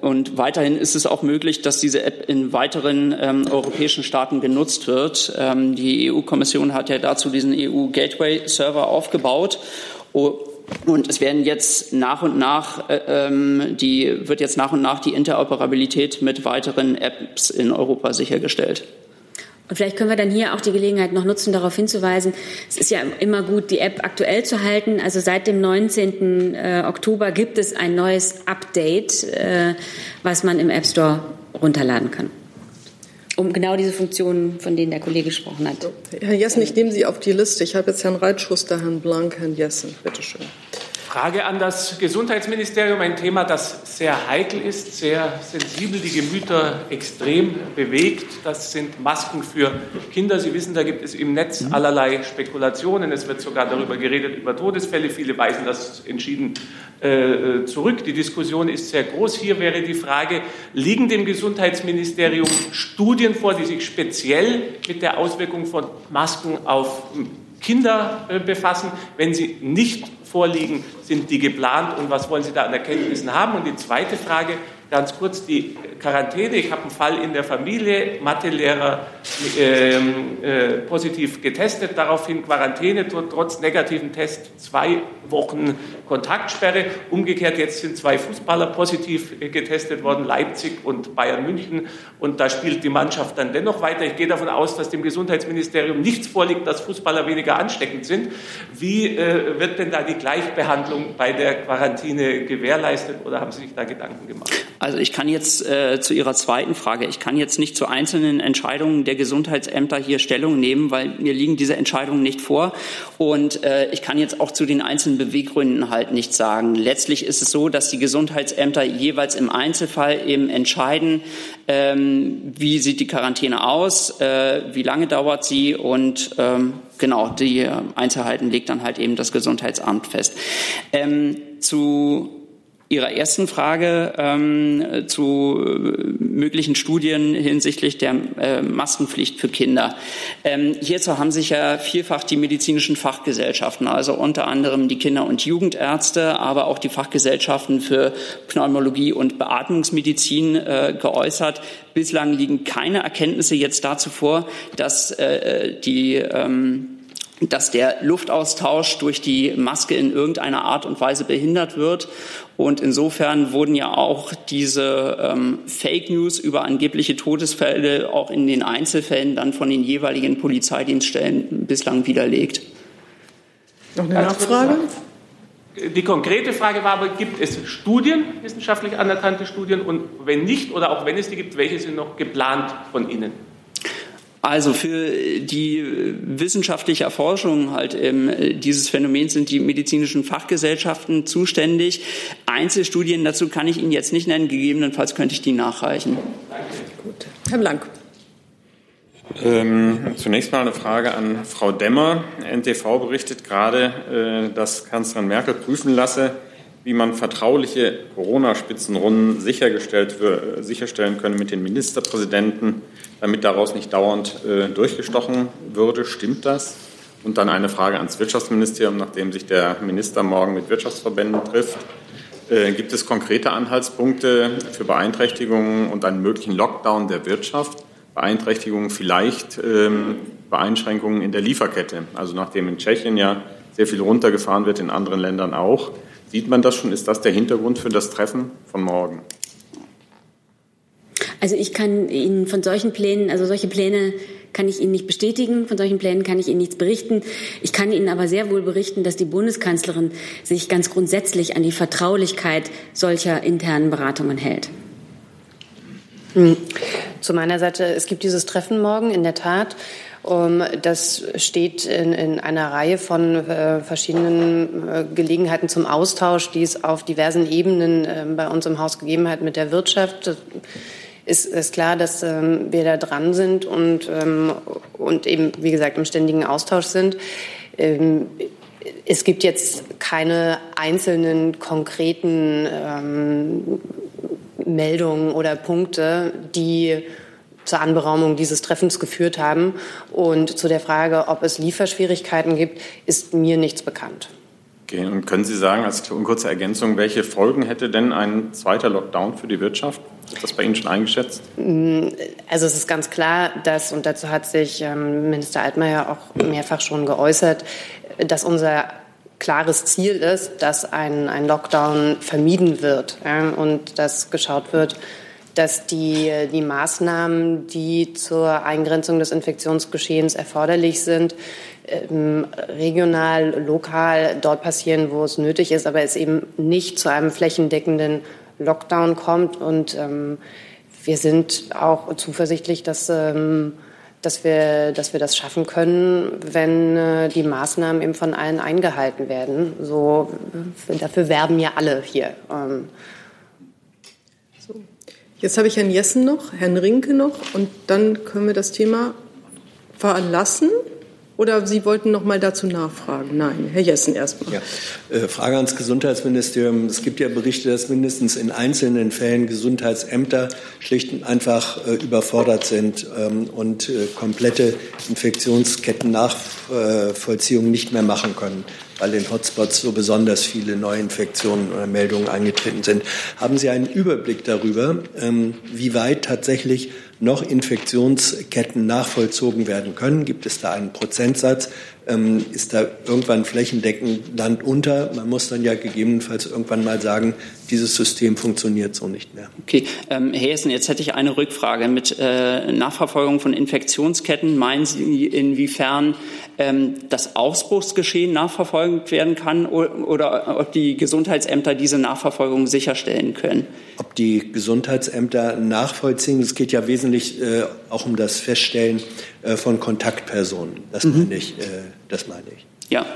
und weiterhin ist es auch möglich, dass diese App in weiteren ähm, europäischen Staaten genutzt wird. Ähm, die EU-Kommission hat ja dazu diesen EU-Gateway-Server aufgebaut. Und es werden jetzt nach und nach, äh, ähm, die, wird jetzt nach und nach die Interoperabilität mit weiteren Apps in Europa sichergestellt. Und vielleicht können wir dann hier auch die Gelegenheit noch nutzen, darauf hinzuweisen, es ist ja immer gut, die App aktuell zu halten. Also seit dem 19. Äh, Oktober gibt es ein neues Update, äh, was man im App Store runterladen kann. Um genau diese Funktionen, von denen der Kollege gesprochen hat. Herr Jessen, ich nehme Sie auf die Liste. Ich habe jetzt Herrn Reitschuster, Herrn Blank, Herrn Jessen. Bitte schön. Frage an das Gesundheitsministerium, ein Thema, das sehr heikel ist, sehr sensibel, die Gemüter extrem bewegt. Das sind Masken für Kinder. Sie wissen, da gibt es im Netz mhm. allerlei Spekulationen. Es wird sogar darüber geredet, über Todesfälle. Viele weisen das entschieden äh, zurück. Die Diskussion ist sehr groß. Hier wäre die Frage, liegen dem Gesundheitsministerium Studien vor, die sich speziell mit der Auswirkung von Masken auf Kinder äh, befassen? Wenn sie nicht vorliegen, sind die geplant und was wollen Sie da an Erkenntnissen haben? Und die zweite Frage, ganz kurz die Quarantäne. Ich habe einen Fall in der Familie, Mathelehrer äh, äh, positiv getestet, daraufhin Quarantäne, trotz negativen Test zwei Wochen Kontaktsperre. Umgekehrt, jetzt sind zwei Fußballer positiv getestet worden, Leipzig und Bayern München. Und da spielt die Mannschaft dann dennoch weiter. Ich gehe davon aus, dass dem Gesundheitsministerium nichts vorliegt, dass Fußballer weniger ansteckend sind. Wie äh, wird denn da die Gleichbehandlung bei der Quarantäne gewährleistet oder haben Sie sich da Gedanken gemacht? Also ich kann jetzt äh, zu Ihrer zweiten Frage, ich kann jetzt nicht zu einzelnen Entscheidungen der Gesundheitsämter hier Stellung nehmen, weil mir liegen diese Entscheidungen nicht vor. Und äh, ich kann jetzt auch zu den einzelnen Beweggründen halt nichts sagen. Letztlich ist es so, dass die Gesundheitsämter jeweils im Einzelfall eben entscheiden, ähm, wie sieht die Quarantäne aus, äh, wie lange dauert sie und ähm, genau die Einzelheiten legt dann halt eben das Gesundheitsamt fest. Ähm, zu Ihrer ersten Frage ähm, zu äh, möglichen Studien hinsichtlich der äh, Maskenpflicht für Kinder. Ähm, hierzu haben sich ja vielfach die medizinischen Fachgesellschaften, also unter anderem die Kinder- und Jugendärzte, aber auch die Fachgesellschaften für Pneumologie und Beatmungsmedizin äh, geäußert. Bislang liegen keine Erkenntnisse jetzt dazu vor, dass äh, die ähm, dass der Luftaustausch durch die Maske in irgendeiner Art und Weise behindert wird. Und insofern wurden ja auch diese ähm, Fake News über angebliche Todesfälle auch in den Einzelfällen dann von den jeweiligen Polizeidienststellen bislang widerlegt. Noch eine Nachfrage? Die konkrete Frage war aber, gibt es Studien, wissenschaftlich anerkannte Studien? Und wenn nicht oder auch wenn es die gibt, welche sind noch geplant von Ihnen? Also für die wissenschaftliche Erforschung halt ähm, dieses Phänomens sind die medizinischen Fachgesellschaften zuständig. Einzelstudien dazu kann ich Ihnen jetzt nicht nennen. Gegebenenfalls könnte ich die nachreichen. Gut. Herr Blank. Ähm, zunächst mal eine Frage an Frau Demmer. NTV berichtet gerade, äh, dass Kanzlerin Merkel prüfen lasse, wie man vertrauliche Corona-Spitzenrunden sichergestellt, sicherstellen könne mit den Ministerpräsidenten damit daraus nicht dauernd äh, durchgestochen würde. Stimmt das? Und dann eine Frage ans Wirtschaftsministerium, nachdem sich der Minister morgen mit Wirtschaftsverbänden trifft. Äh, gibt es konkrete Anhaltspunkte für Beeinträchtigungen und einen möglichen Lockdown der Wirtschaft? Beeinträchtigungen vielleicht ähm, Beeinschränkungen in der Lieferkette. Also nachdem in Tschechien ja sehr viel runtergefahren wird, in anderen Ländern auch. Sieht man das schon? Ist das der Hintergrund für das Treffen von morgen? Also ich kann Ihnen von solchen Plänen, also solche Pläne kann ich Ihnen nicht bestätigen. Von solchen Plänen kann ich Ihnen nichts berichten. Ich kann Ihnen aber sehr wohl berichten, dass die Bundeskanzlerin sich ganz grundsätzlich an die Vertraulichkeit solcher internen Beratungen hält. Hm. Zu meiner Seite, es gibt dieses Treffen morgen in der Tat. Um, das steht in, in, einer Reihe von äh, verschiedenen äh, Gelegenheiten zum Austausch, die es auf diversen Ebenen äh, bei uns im Haus gegeben hat mit der Wirtschaft. Ist, ist klar, dass ähm, wir da dran sind und, ähm, und eben, wie gesagt, im ständigen Austausch sind. Ähm, es gibt jetzt keine einzelnen konkreten ähm, Meldungen oder Punkte, die zur Anberaumung dieses Treffens geführt haben. Und zu der Frage, ob es Lieferschwierigkeiten gibt, ist mir nichts bekannt. Okay. Und können Sie sagen, als kurze Ergänzung, welche Folgen hätte denn ein zweiter Lockdown für die Wirtschaft? Ist das bei Ihnen schon eingeschätzt? Mm, also es ist ganz klar, dass, und dazu hat sich ähm, Minister Altmaier auch mehrfach schon geäußert, dass unser klares Ziel ist, dass ein, ein Lockdown vermieden wird ja, und dass geschaut wird, dass die, die Maßnahmen, die zur Eingrenzung des Infektionsgeschehens erforderlich sind, ähm, regional, lokal dort passieren, wo es nötig ist, aber es eben nicht zu einem flächendeckenden Lockdown kommt. Und ähm, wir sind auch zuversichtlich, dass, ähm, dass, wir, dass wir das schaffen können, wenn äh, die Maßnahmen eben von allen eingehalten werden. So, dafür werben ja alle hier. Ähm, Jetzt habe ich Herrn Jessen noch, Herrn Rinke noch und dann können wir das Thema verlassen. Oder Sie wollten noch mal dazu nachfragen? Nein, Herr Jessen erstmal. Ja. Äh, Frage ans Gesundheitsministerium. Es gibt ja Berichte, dass mindestens in einzelnen Fällen Gesundheitsämter schlicht und einfach äh, überfordert sind ähm, und äh, komplette Infektionsketten-Nachvollziehung nicht mehr machen können weil in Hotspots so besonders viele Neuinfektionen oder Meldungen eingetreten sind. Haben Sie einen Überblick darüber, ähm, wie weit tatsächlich noch Infektionsketten nachvollzogen werden können? Gibt es da einen Prozentsatz? Ähm, ist da irgendwann flächendeckend Land unter? Man muss dann ja gegebenenfalls irgendwann mal sagen, dieses System funktioniert so nicht mehr. Okay, ähm, Herr Hessen, jetzt hätte ich eine Rückfrage. Mit äh, Nachverfolgung von Infektionsketten meinen Sie, inwiefern ähm, das Ausbruchsgeschehen nachverfolgt werden kann oder, oder ob die Gesundheitsämter diese Nachverfolgung sicherstellen können? Ob die Gesundheitsämter nachvollziehen, es geht ja wesentlich äh, auch um das Feststellen äh, von Kontaktpersonen. Das mhm. meine ich. Äh, das meine ich. Ja,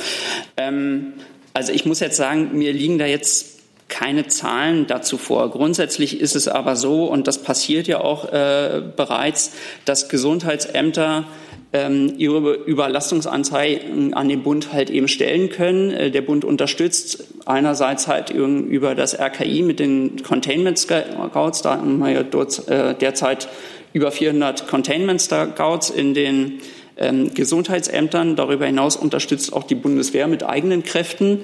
ähm, also ich muss jetzt sagen, mir liegen da jetzt keine Zahlen dazu vor. Grundsätzlich ist es aber so, und das passiert ja auch äh, bereits, dass Gesundheitsämter ähm, ihre Überlastungsanzeigen an den Bund halt eben stellen können. Äh, der Bund unterstützt einerseits halt über das RKI mit den Containment Scouts, da haben wir ja äh, derzeit über 400 Containment Scouts in den ähm, Gesundheitsämtern. Darüber hinaus unterstützt auch die Bundeswehr mit eigenen Kräften.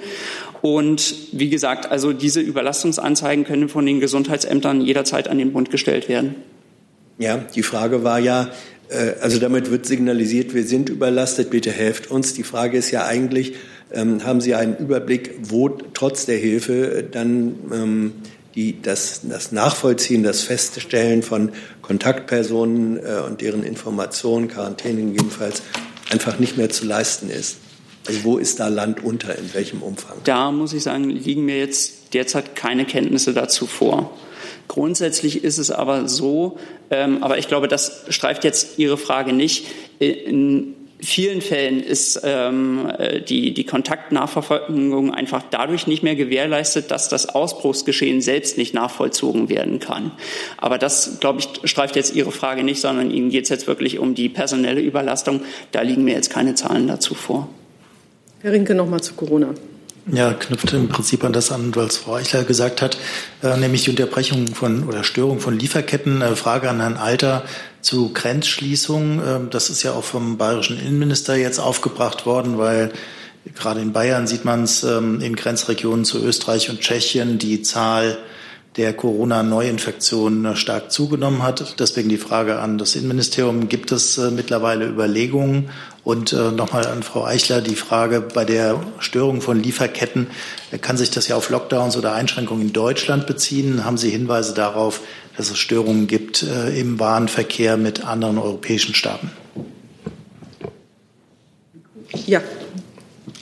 Und wie gesagt, also diese Überlastungsanzeigen können von den Gesundheitsämtern jederzeit an den Bund gestellt werden. Ja, die Frage war ja, äh, also damit wird signalisiert, wir sind überlastet, bitte helft uns. Die Frage ist ja eigentlich, ähm, haben Sie einen Überblick, wo trotz der Hilfe dann ähm, die, das, das Nachvollziehen, das Feststellen von Kontaktpersonen äh, und deren Informationen, Quarantäne jedenfalls, einfach nicht mehr zu leisten ist? Also wo ist da Land unter, in welchem Umfang? Da muss ich sagen, liegen mir jetzt derzeit keine Kenntnisse dazu vor. Grundsätzlich ist es aber so, ähm, aber ich glaube, das streift jetzt Ihre Frage nicht. In vielen Fällen ist ähm, äh, die, die Kontaktnachverfolgung einfach dadurch nicht mehr gewährleistet, dass das Ausbruchsgeschehen selbst nicht nachvollzogen werden kann. Aber das, glaube ich, streift jetzt Ihre Frage nicht, sondern Ihnen geht es jetzt wirklich um die personelle Überlastung. Da liegen mir jetzt keine Zahlen dazu vor. Herr Rinke, noch mal zu Corona. Ja, knüpft im Prinzip an das an, was Frau Eichler gesagt hat, äh, nämlich die Unterbrechung von oder Störung von Lieferketten. Äh, Frage an Herrn Alter zu Grenzschließung. Äh, das ist ja auch vom bayerischen Innenminister jetzt aufgebracht worden, weil gerade in Bayern sieht man es ähm, in Grenzregionen zu Österreich und Tschechien die Zahl der Corona-Neuinfektionen stark zugenommen hat. Deswegen die Frage an das Innenministerium, gibt es äh, mittlerweile Überlegungen? Und äh, nochmal an Frau Eichler die Frage bei der Störung von Lieferketten, äh, kann sich das ja auf Lockdowns oder Einschränkungen in Deutschland beziehen? Haben Sie Hinweise darauf, dass es Störungen gibt äh, im Warenverkehr mit anderen europäischen Staaten? Ja,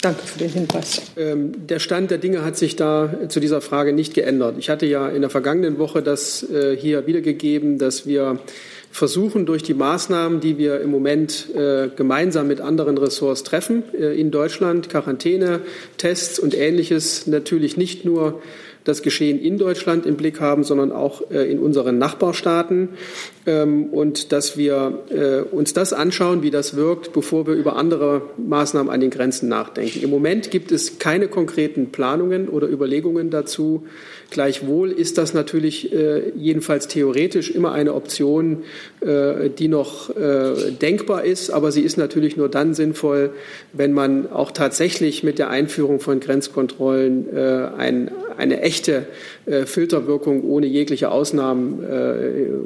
Danke für den Hinweis. Ähm, der Stand der Dinge hat sich da zu dieser Frage nicht geändert. Ich hatte ja in der vergangenen Woche das äh, hier wiedergegeben, dass wir versuchen, durch die Maßnahmen, die wir im Moment äh, gemeinsam mit anderen Ressorts treffen, äh, in Deutschland, Quarantäne, Tests und Ähnliches, natürlich nicht nur das Geschehen in Deutschland im Blick haben, sondern auch in unseren Nachbarstaaten. Ähm, und dass wir äh, uns das anschauen, wie das wirkt, bevor wir über andere Maßnahmen an den Grenzen nachdenken. Im Moment gibt es keine konkreten Planungen oder Überlegungen dazu. Gleichwohl ist das natürlich äh, jedenfalls theoretisch immer eine Option, äh, die noch denkbar ist, aber sie ist natürlich nur dann sinnvoll, wenn man auch tatsächlich mit der Einführung von Grenzkontrollen eine echte Filterwirkung ohne jegliche Ausnahmen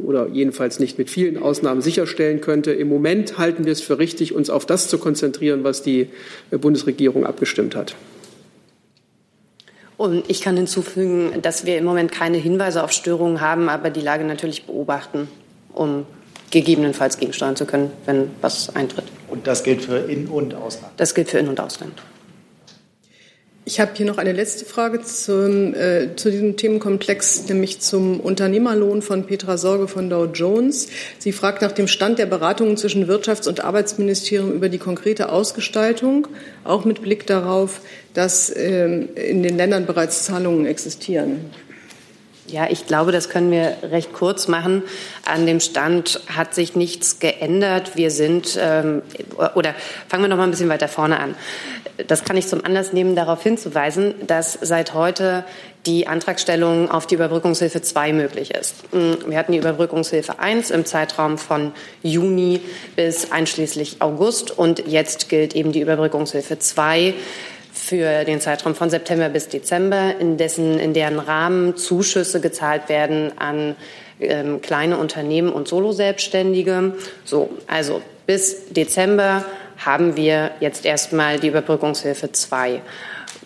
oder jedenfalls jedenfalls nicht mit vielen Ausnahmen sicherstellen könnte. Im Moment halten wir es für richtig, uns auf das zu konzentrieren, was die äh, Bundesregierung abgestimmt hat. Und ich kann hinzufügen, dass wir im Moment keine Hinweise auf Störungen haben, aber die Lage natürlich beobachten, um gegebenenfalls gegensteuern zu können, wenn was eintritt. Und das gilt für In- und Ausland? Das gilt für In- und Ausland. Ich habe hier noch eine letzte Frage zum, äh, zu diesem Themenkomplex, nämlich zum Unternehmerlohn von Petra Sorge von Dow Jones. Sie fragt nach dem Stand der Beratungen zwischen Wirtschafts- und Arbeitsministerium über die konkrete Ausgestaltung, auch mit Blick darauf, dass äh, in den Ländern bereits Zahlungen existieren. Ja, ich glaube, das können wir recht kurz machen. An dem Stand hat sich nichts geändert. Wir sind, ähm, oder fangen wir noch mal ein bisschen weiter vorne an. Das kann ich zum Anlass nehmen, darauf hinzuweisen, dass seit heute die Antragstellung auf die Überbrückungshilfe 2 möglich ist. Mm, wir hatten die Überbrückungshilfe 1 im Zeitraum von Juni bis einschließlich August und jetzt gilt eben die Überbrückungshilfe 2 für den Zeitraum von September bis Dezember, in dessen, in deren Rahmen Zuschüsse gezahlt werden an ähm, kleine Unternehmen und Soloselbstständige. So, also bis Dezember haben wir jetzt erstmal die Überbrückungshilfe 2.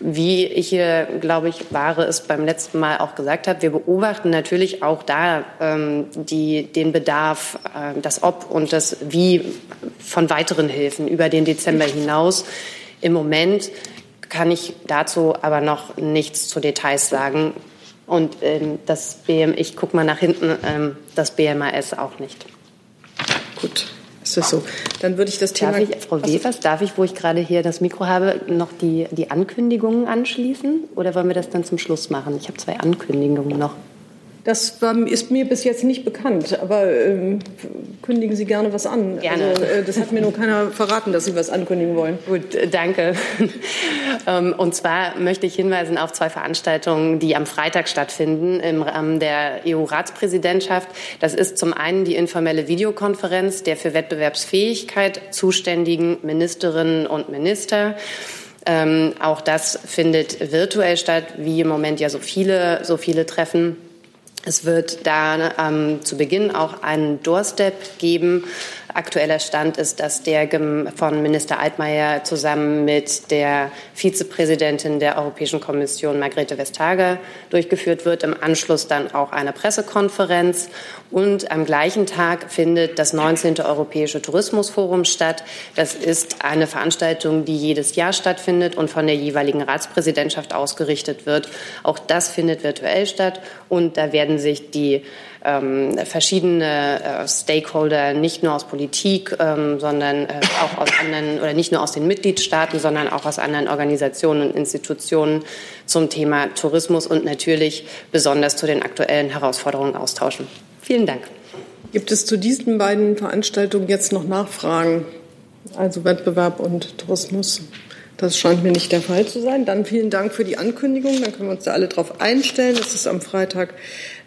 Wie ich hier, glaube ich, Ware es beim letzten Mal auch gesagt habe, wir beobachten natürlich auch da ähm, die, den Bedarf, äh, das Ob und das Wie von weiteren Hilfen über den Dezember hinaus. Im Moment kann ich dazu aber noch nichts zu Details sagen. Und ähm, das BM, ich gucke mal nach hinten, ähm, das BMAS auch nicht. Gut. Ist das so? Dann würde ich das Thema. Darf ich, Frau Wevers, darf ich, wo ich gerade hier das Mikro habe, noch die, die Ankündigungen anschließen? Oder wollen wir das dann zum Schluss machen? Ich habe zwei Ankündigungen noch. Das war, ist mir bis jetzt nicht bekannt, aber ähm, kündigen Sie gerne was an. Gerne. Also, äh, das hat mir nur keiner verraten, dass Sie was ankündigen wollen. Gut, äh, danke. ähm, und zwar möchte ich hinweisen auf zwei Veranstaltungen, die am Freitag stattfinden im Rahmen der EU-Ratspräsidentschaft. Das ist zum einen die informelle Videokonferenz der für Wettbewerbsfähigkeit zuständigen Ministerinnen und Minister. Ähm, auch das findet virtuell statt, wie im Moment ja so viele, so viele Treffen. Es wird da ähm, zu Beginn auch einen Doorstep geben. Aktueller Stand ist, dass der von Minister Altmaier zusammen mit der Vizepräsidentin der Europäischen Kommission Margrethe Vestager durchgeführt wird. Im Anschluss dann auch eine Pressekonferenz. Und am gleichen Tag findet das 19. Europäische Tourismusforum statt. Das ist eine Veranstaltung, die jedes Jahr stattfindet und von der jeweiligen Ratspräsidentschaft ausgerichtet wird. Auch das findet virtuell statt. Und da werden sich die ähm, verschiedene äh, Stakeholder, nicht nur aus Politik, ähm, sondern äh, auch aus anderen, oder nicht nur aus den Mitgliedstaaten, sondern auch aus anderen Organisationen und Institutionen zum Thema Tourismus und natürlich besonders zu den aktuellen Herausforderungen austauschen. Vielen Dank. Gibt es zu diesen beiden Veranstaltungen jetzt noch Nachfragen? Also Wettbewerb und Tourismus? Das scheint mir nicht der Fall zu sein. Dann vielen Dank für die Ankündigung. Dann können wir uns da alle darauf einstellen, dass es am Freitag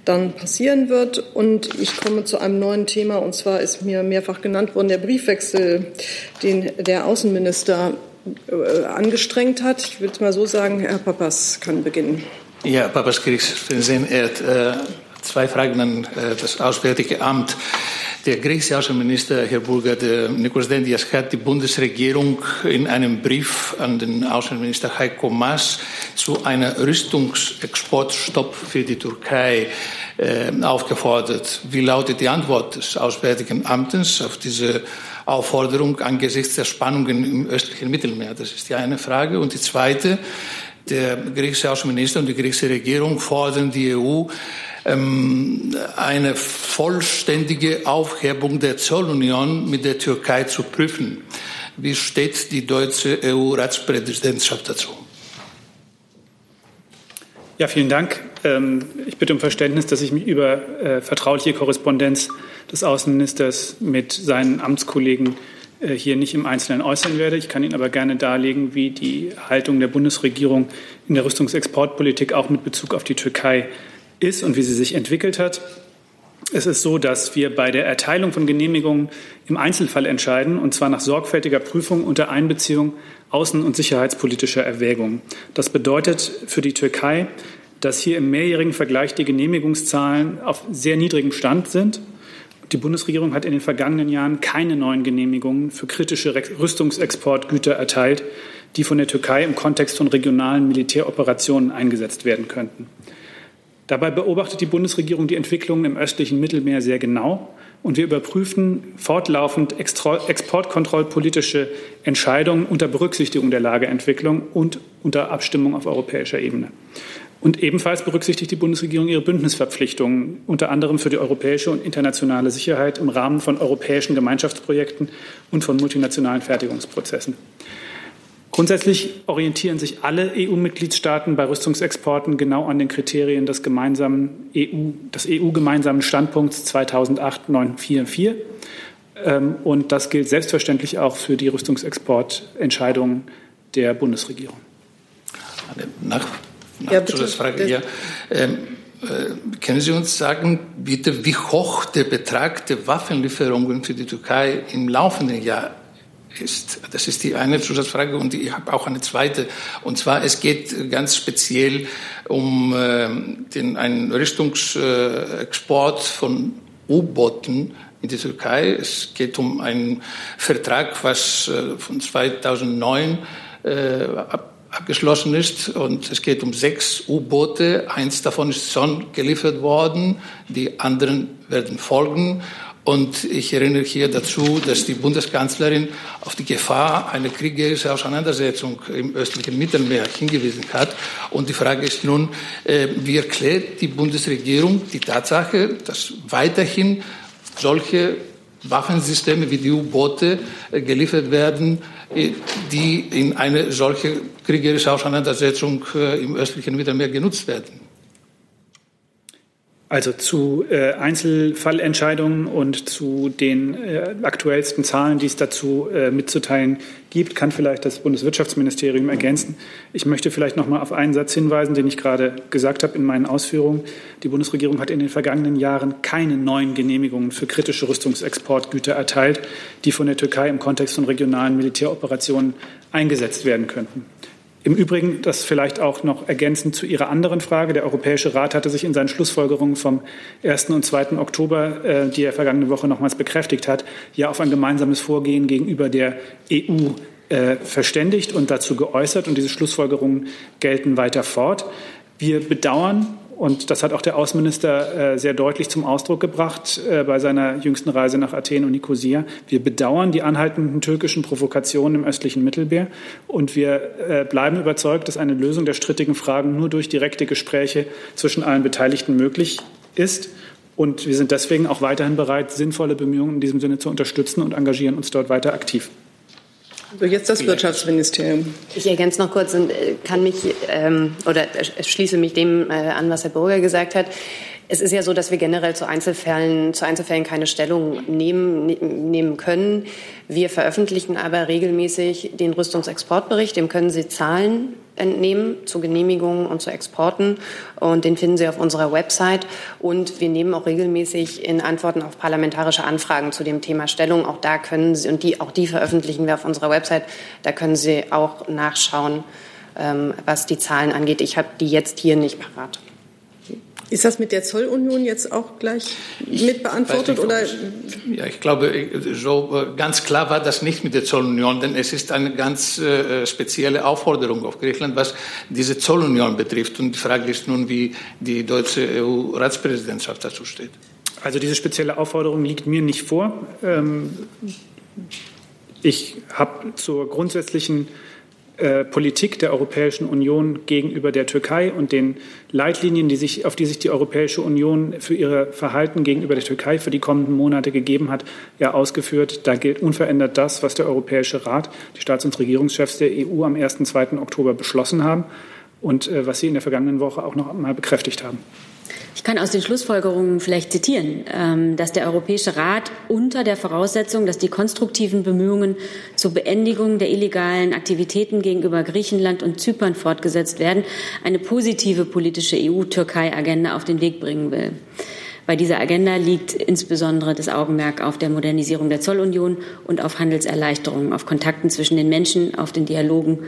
dann passieren wird. Und ich komme zu einem neuen Thema, und zwar ist mir mehrfach genannt worden der Briefwechsel, den der Außenminister äh, angestrengt hat. Ich würde mal so sagen, Herr Papas kann beginnen. Ja, Papas Kriegsfernsehen, er hat äh, zwei Fragen an äh, das Auswärtige Amt. Der griechische Außenminister, Herr Burger, der Nikos Dendias, hat die Bundesregierung in einem Brief an den Außenminister Heiko Maas zu einem Rüstungsexportstopp für die Türkei äh, aufgefordert. Wie lautet die Antwort des Auswärtigen Amtes auf diese Aufforderung angesichts der Spannungen im östlichen Mittelmeer? Das ist die eine Frage. Und die zweite, der griechische Außenminister und die griechische Regierung fordern die EU ähm, eine vollständige Aufhebung der Zollunion mit der Türkei zu prüfen. Wie steht die deutsche EU-Ratspräsidentschaft dazu? Ja, vielen Dank. Ähm, ich bitte um Verständnis, dass ich mich über äh, vertrauliche Korrespondenz des Außenministers mit seinen Amtskollegen hier nicht im Einzelnen äußern werde. Ich kann Ihnen aber gerne darlegen, wie die Haltung der Bundesregierung in der Rüstungsexportpolitik auch mit Bezug auf die Türkei ist und wie sie sich entwickelt hat. Es ist so, dass wir bei der Erteilung von Genehmigungen im Einzelfall entscheiden, und zwar nach sorgfältiger Prüfung unter Einbeziehung außen- und sicherheitspolitischer Erwägungen. Das bedeutet für die Türkei, dass hier im mehrjährigen Vergleich die Genehmigungszahlen auf sehr niedrigem Stand sind. Die Bundesregierung hat in den vergangenen Jahren keine neuen Genehmigungen für kritische Rüstungsexportgüter erteilt, die von der Türkei im Kontext von regionalen Militäroperationen eingesetzt werden könnten. Dabei beobachtet die Bundesregierung die Entwicklungen im östlichen Mittelmeer sehr genau und wir überprüfen fortlaufend exportkontrollpolitische Entscheidungen unter Berücksichtigung der Lageentwicklung und unter Abstimmung auf europäischer Ebene. Und ebenfalls berücksichtigt die Bundesregierung ihre Bündnisverpflichtungen, unter anderem für die europäische und internationale Sicherheit im Rahmen von europäischen Gemeinschaftsprojekten und von multinationalen Fertigungsprozessen. Grundsätzlich orientieren sich alle EU-Mitgliedstaaten bei Rüstungsexporten genau an den Kriterien des gemeinsamen EU, des EU-gemeinsamen Standpunkts 2008-944. Ähm, und das gilt selbstverständlich auch für die Rüstungsexportentscheidungen der Bundesregierung. Nach, nach ja, Zusatzfrage. Ja. Ähm, äh, können Sie uns sagen, bitte, wie hoch der Betrag der Waffenlieferungen für die Türkei im laufenden Jahr ist. Das ist die eine Zusatzfrage und ich habe auch eine zweite. Und zwar, es geht ganz speziell um äh, den, einen Rüstungsexport von U-Booten in die Türkei. Es geht um einen Vertrag, was äh, von 2009 äh, abgeschlossen ist. Und es geht um sechs U-Boote. Eins davon ist schon geliefert worden. Die anderen werden folgen. Und ich erinnere hier dazu, dass die Bundeskanzlerin auf die Gefahr einer kriegerischen Auseinandersetzung im östlichen Mittelmeer hingewiesen hat. Und die Frage ist nun, äh, wie erklärt die Bundesregierung die Tatsache, dass weiterhin solche Waffensysteme wie die U-Boote äh, geliefert werden, äh, die in eine solche kriegerische Auseinandersetzung im östlichen Mittelmeer genutzt werden? Also zu äh, Einzelfallentscheidungen und zu den äh, aktuellsten Zahlen, die es dazu äh, mitzuteilen gibt, kann vielleicht das Bundeswirtschaftsministerium ergänzen. Ich möchte vielleicht noch mal auf einen Satz hinweisen, den ich gerade gesagt habe in meinen Ausführungen. Die Bundesregierung hat in den vergangenen Jahren keine neuen Genehmigungen für kritische Rüstungsexportgüter erteilt, die von der Türkei im Kontext von regionalen Militäroperationen eingesetzt werden könnten. Im Übrigen, das vielleicht auch noch ergänzend zu Ihrer anderen Frage. Der Europäische Rat hatte sich in seinen Schlussfolgerungen vom 1. und 2. Oktober, äh, die er vergangene Woche nochmals bekräftigt hat, ja auf ein gemeinsames Vorgehen gegenüber der EU äh, verständigt und dazu geäußert. Und diese Schlussfolgerungen gelten weiter fort. Wir bedauern und das hat auch der Außenminister äh, sehr deutlich zum Ausdruck gebracht äh, bei seiner jüngsten Reise nach Athen und Nikosia. Wir bedauern die anhaltenden türkischen Provokationen im östlichen Mittelmeer und wir äh, bleiben überzeugt, dass eine Lösung der strittigen Fragen nur durch direkte Gespräche zwischen allen Beteiligten möglich ist. Und wir sind deswegen auch weiterhin bereit, sinnvolle Bemühungen in diesem Sinne zu unterstützen und engagieren uns dort weiter aktiv. So, jetzt das Wirtschaftsministerium. Ich ergänze noch kurz und äh, kann mich ähm, oder schließe mich dem äh, an, was Herr Burger gesagt hat. Es ist ja so, dass wir generell zu Einzelfällen, zu Einzelfällen keine Stellung nehmen, ne, nehmen können. Wir veröffentlichen aber regelmäßig den Rüstungsexportbericht. Dem können Sie Zahlen entnehmen zu Genehmigungen und zu Exporten. Und den finden Sie auf unserer Website. Und wir nehmen auch regelmäßig in Antworten auf parlamentarische Anfragen zu dem Thema Stellung. Auch da können Sie, und die, auch die veröffentlichen wir auf unserer Website. Da können Sie auch nachschauen, ähm, was die Zahlen angeht. Ich habe die jetzt hier nicht parat. Ist das mit der Zollunion jetzt auch gleich mit beantwortet? Nicht, oder? Ja, ich glaube, so äh, ganz klar war das nicht mit der Zollunion, denn es ist eine ganz äh, spezielle Aufforderung auf Griechenland, was diese Zollunion betrifft. Und die Frage ist nun, wie die deutsche EU-Ratspräsidentschaft dazu steht. Also diese spezielle Aufforderung liegt mir nicht vor. Ähm, ich habe zur grundsätzlichen äh, Politik der Europäischen Union gegenüber der Türkei und den Leitlinien, die sich, auf die sich die Europäische Union für ihr Verhalten gegenüber der Türkei für die kommenden Monate gegeben hat, ja ausgeführt. Da gilt unverändert das, was der Europäische Rat, die Staats- und Regierungschefs der EU am 1. und 2. Oktober beschlossen haben und äh, was Sie in der vergangenen Woche auch noch einmal bekräftigt haben. Ich kann aus den Schlussfolgerungen vielleicht zitieren, ähm, dass der Europäische Rat unter der Voraussetzung, dass die konstruktiven Bemühungen zur Beendigung der illegalen Aktivitäten gegenüber Griechenland und Zypern fortgesetzt werden, eine positive politische EU-Türkei-Agenda auf den Weg bringen will. Bei dieser Agenda liegt insbesondere das Augenmerk auf der Modernisierung der Zollunion und auf Handelserleichterungen, auf Kontakten zwischen den Menschen, auf den Dialogen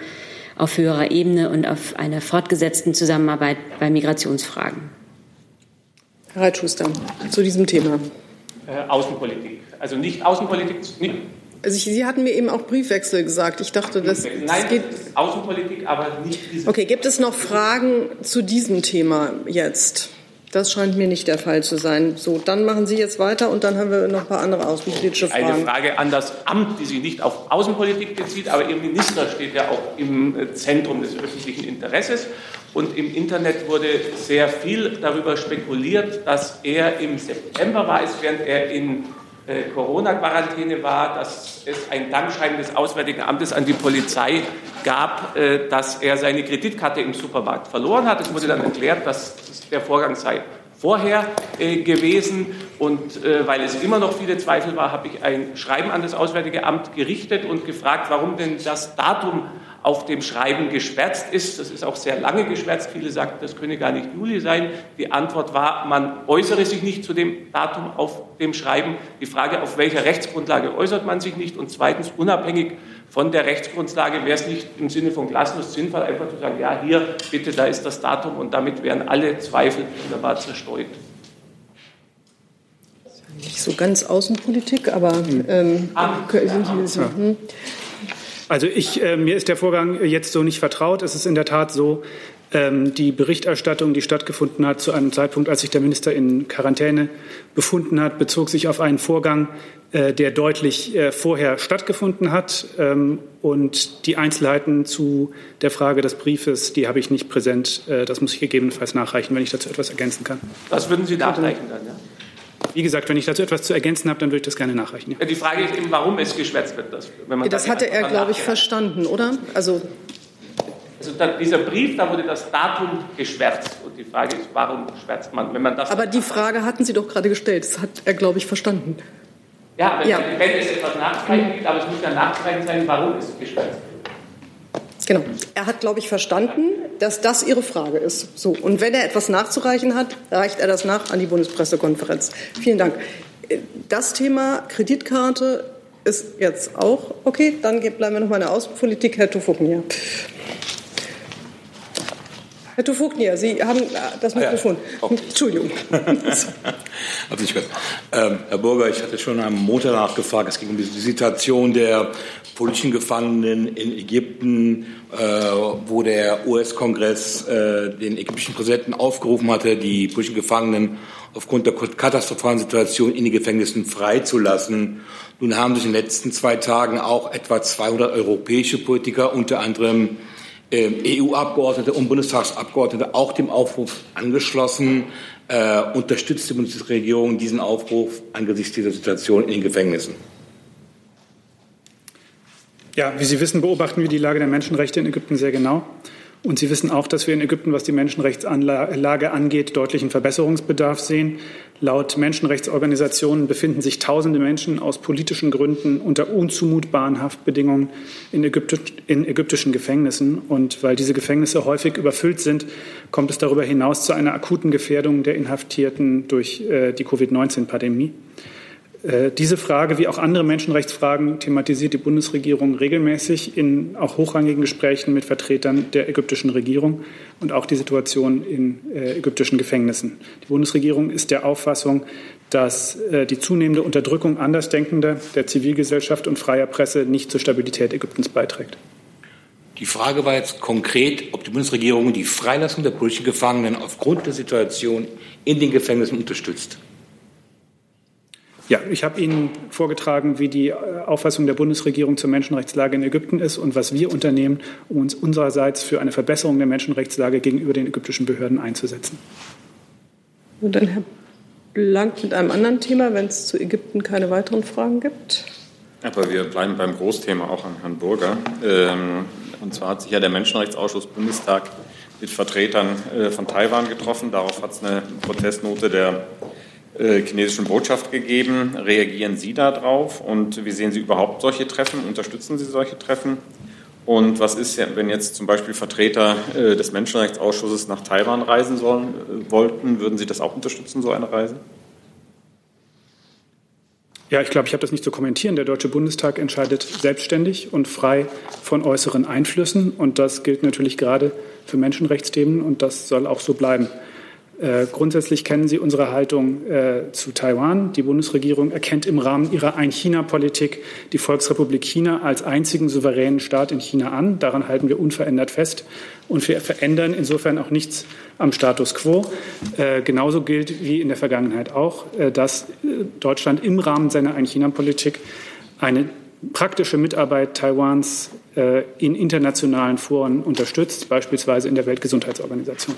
auf höherer Ebene und auf einer fortgesetzten Zusammenarbeit bei Migrationsfragen. Herr Reitschuster, zu diesem Thema. Äh, Außenpolitik. Also nicht Außenpolitik. Nicht also ich, Sie hatten mir eben auch Briefwechsel gesagt. Ich dachte, das, Nein, das geht. Außenpolitik, aber nicht diese. Okay, gibt es noch Fragen zu diesem Thema jetzt? Das scheint mir nicht der Fall zu sein. So, dann machen Sie jetzt weiter und dann haben wir noch ein paar andere außenpolitische Fragen. Eine Frage an das Amt, die sich nicht auf Außenpolitik bezieht, aber Ihr Minister steht ja auch im Zentrum des öffentlichen Interesses. Und im Internet wurde sehr viel darüber spekuliert, dass er im September war, während er in äh, Corona-Quarantäne war, dass es ein Dankschreiben des Auswärtigen Amtes an die Polizei gab, äh, dass er seine Kreditkarte im Supermarkt verloren hat. Es wurde dann erklärt, dass der Vorgang sei vorher äh, gewesen. Und äh, weil es immer noch viele Zweifel war, habe ich ein Schreiben an das Auswärtige Amt gerichtet und gefragt, warum denn das Datum auf dem Schreiben geschwärzt ist. Das ist auch sehr lange geschwärzt. Viele sagten, das könne gar nicht Juli sein. Die Antwort war, man äußere sich nicht zu dem Datum auf dem Schreiben. Die Frage, auf welcher Rechtsgrundlage äußert man sich nicht? Und zweitens, unabhängig von der Rechtsgrundlage wäre es nicht im Sinne von Glasnost sinnvoll, einfach zu sagen, ja, hier, bitte, da ist das Datum und damit wären alle Zweifel wunderbar zerstreut. Nicht so ganz Außenpolitik, aber ähm, ah, sind Sie so, hm? Also ich, äh, mir ist der Vorgang jetzt so nicht vertraut. Es ist in der Tat so, ähm, die Berichterstattung, die stattgefunden hat zu einem Zeitpunkt, als sich der Minister in Quarantäne befunden hat, bezog sich auf einen Vorgang, äh, der deutlich äh, vorher stattgefunden hat. Ähm, und die Einzelheiten zu der Frage des Briefes, die habe ich nicht präsent. Äh, das muss ich gegebenenfalls nachreichen, wenn ich dazu etwas ergänzen kann. Was würden Sie nachreichen dann? Ja? Wie gesagt, wenn ich dazu etwas zu ergänzen habe, dann würde ich das gerne nachreichen. Ja. Die Frage ist eben, warum es geschwärzt wird. Das, wenn man das hatte er, glaube ich, verstanden, oder? Also, also da, dieser Brief, da wurde das Datum geschwärzt. Und die Frage ist, warum schwärzt man, wenn man das. Aber die Frage hatten Sie doch gerade gestellt. Das hat er, glaube ich, verstanden. Ja, wenn, ja. wenn es etwas nachzuzeichnen gibt, aber es muss ja nachzuzeichnen sein, warum es geschwärzt wird. Genau. Er hat, glaube ich, verstanden, dass das Ihre Frage ist. So. Und wenn er etwas nachzureichen hat, reicht er das nach an die Bundespressekonferenz. Vielen Dank. Das Thema Kreditkarte ist jetzt auch okay. Dann bleiben wir noch mal in der Außenpolitik. Herr Tufuknia. Herr Tufuknia, Sie haben äh, das Mikrofon. Ah, ja. Entschuldigung. also ich, ähm, Herr Burger, ich hatte schon am Montag nachgefragt. Es ging um die Situation der politischen Gefangenen in Ägypten, äh, wo der US-Kongress äh, den ägyptischen Präsidenten aufgerufen hatte, die politischen Gefangenen aufgrund der katastrophalen Situation in den Gefängnissen freizulassen. Nun haben sich in den letzten zwei Tagen auch etwa 200 europäische Politiker, unter anderem äh, EU-Abgeordnete und Bundestagsabgeordnete, auch dem Aufruf angeschlossen. Äh, unterstützt die Bundesregierung diesen Aufruf angesichts dieser Situation in den Gefängnissen? Ja, wie Sie wissen, beobachten wir die Lage der Menschenrechte in Ägypten sehr genau. Und Sie wissen auch, dass wir in Ägypten, was die Menschenrechtslage angeht, deutlichen Verbesserungsbedarf sehen. Laut Menschenrechtsorganisationen befinden sich tausende Menschen aus politischen Gründen unter unzumutbaren Haftbedingungen in, Ägypti in ägyptischen Gefängnissen. Und weil diese Gefängnisse häufig überfüllt sind, kommt es darüber hinaus zu einer akuten Gefährdung der Inhaftierten durch äh, die Covid-19-Pandemie. Äh, diese Frage, wie auch andere Menschenrechtsfragen, thematisiert die Bundesregierung regelmäßig in auch hochrangigen Gesprächen mit Vertretern der ägyptischen Regierung und auch die Situation in äh, ägyptischen Gefängnissen. Die Bundesregierung ist der Auffassung, dass äh, die zunehmende Unterdrückung Andersdenkender, der Zivilgesellschaft und freier Presse nicht zur Stabilität Ägyptens beiträgt. Die Frage war jetzt konkret, ob die Bundesregierung die Freilassung der politischen Gefangenen aufgrund der Situation in den Gefängnissen unterstützt. Ja, ich habe Ihnen vorgetragen, wie die äh, Auffassung der Bundesregierung zur Menschenrechtslage in Ägypten ist und was wir unternehmen, um uns unsererseits für eine Verbesserung der Menschenrechtslage gegenüber den ägyptischen Behörden einzusetzen. Und dann Herr Blank mit einem anderen Thema, wenn es zu Ägypten keine weiteren Fragen gibt. Aber wir bleiben beim Großthema auch an Herrn Burger. Ähm, und zwar hat sich ja der Menschenrechtsausschuss Bundestag mit Vertretern äh, von Taiwan getroffen. Darauf hat es eine Protestnote der chinesischen Botschaft gegeben. Reagieren Sie darauf und wie sehen Sie überhaupt solche Treffen? Unterstützen Sie solche Treffen? Und was ist, wenn jetzt zum Beispiel Vertreter äh, des Menschenrechtsausschusses nach Taiwan reisen sollen, äh, wollten? Würden Sie das auch unterstützen, so eine Reise? Ja, ich glaube, ich habe das nicht zu kommentieren. Der Deutsche Bundestag entscheidet selbstständig und frei von äußeren Einflüssen. Und das gilt natürlich gerade für Menschenrechtsthemen und das soll auch so bleiben. Äh, grundsätzlich kennen Sie unsere Haltung äh, zu Taiwan. Die Bundesregierung erkennt im Rahmen ihrer Ein-China-Politik die Volksrepublik China als einzigen souveränen Staat in China an. Daran halten wir unverändert fest. Und wir verändern insofern auch nichts am Status quo. Äh, genauso gilt wie in der Vergangenheit auch, äh, dass äh, Deutschland im Rahmen seiner Ein-China-Politik eine praktische Mitarbeit Taiwans in internationalen Foren unterstützt, beispielsweise in der Weltgesundheitsorganisation.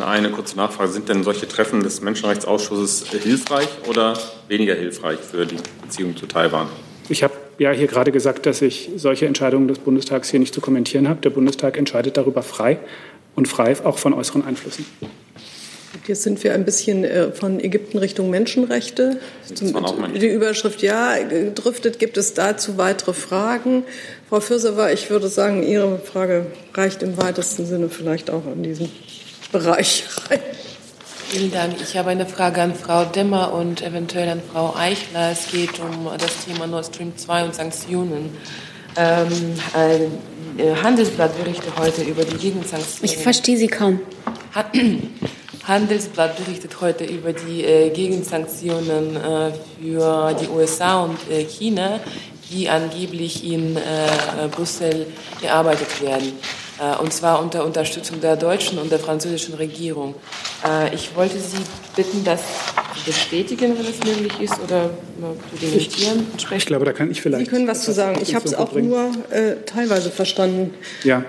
Eine kurze Nachfrage. Sind denn solche Treffen des Menschenrechtsausschusses hilfreich oder weniger hilfreich für die Beziehung zu Taiwan? Ich habe ja hier gerade gesagt, dass ich solche Entscheidungen des Bundestags hier nicht zu kommentieren habe. Der Bundestag entscheidet darüber frei und frei auch von äußeren Einflüssen. Jetzt sind wir ein bisschen äh, von Ägypten Richtung Menschenrechte. die Überschrift ja driftet. Gibt es dazu weitere Fragen? Frau Fürsewer, ich würde sagen, Ihre Frage reicht im weitesten Sinne vielleicht auch an diesen Bereich rein. Vielen Dank. Ich habe eine Frage an Frau Demmer und eventuell an Frau Eichler. Es geht um das Thema Nord Stream 2 und Sanktionen. Ähm, ein äh, Handelsblatt berichtet heute über die Gegensanktionen. Ich verstehe Sie kaum. Handelsblatt berichtet heute über die äh, Gegensanktionen äh, für die USA und äh, China, die angeblich in äh, Brüssel erarbeitet werden. Äh, und zwar unter Unterstützung der deutschen und der französischen Regierung. Äh, ich wollte Sie bitten, das zu bestätigen, wenn es möglich ist, oder zu dementieren. Ich, ich glaube, da kann ich vielleicht. Sie können was zu sagen. Ich habe es auch nur äh, teilweise verstanden. Ja.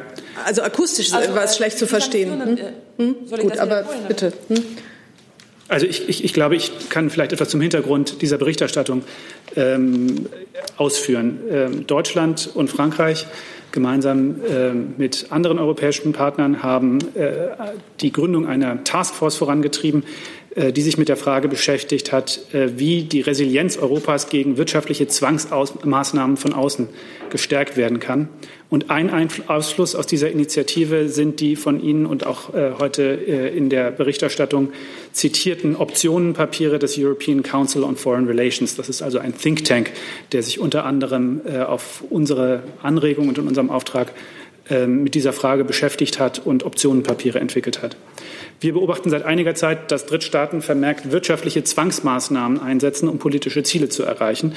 Also akustisch also, war es schlecht zu verstehen. Hm? Hm? Gut, aber bitte. Hm? Also ich, ich, ich, glaube, ich kann vielleicht etwas zum Hintergrund dieser Berichterstattung ähm, ausführen. Ähm, Deutschland und Frankreich gemeinsam äh, mit anderen europäischen Partnern haben äh, die Gründung einer Taskforce vorangetrieben, die sich mit der Frage beschäftigt hat, äh, wie die Resilienz Europas gegen wirtschaftliche Zwangsmaßnahmen von außen gestärkt werden kann. Und ein Ausschluss aus dieser Initiative sind die von Ihnen und auch äh, heute in der Berichterstattung zitierten Optionenpapiere des European Council on Foreign Relations. Das ist also ein Think Tank, der sich unter anderem auf unsere Anregung und in unserem Auftrag mit dieser Frage beschäftigt hat und Optionenpapiere entwickelt hat. Wir beobachten seit einiger Zeit, dass Drittstaaten vermerkt wirtschaftliche Zwangsmaßnahmen einsetzen, um politische Ziele zu erreichen.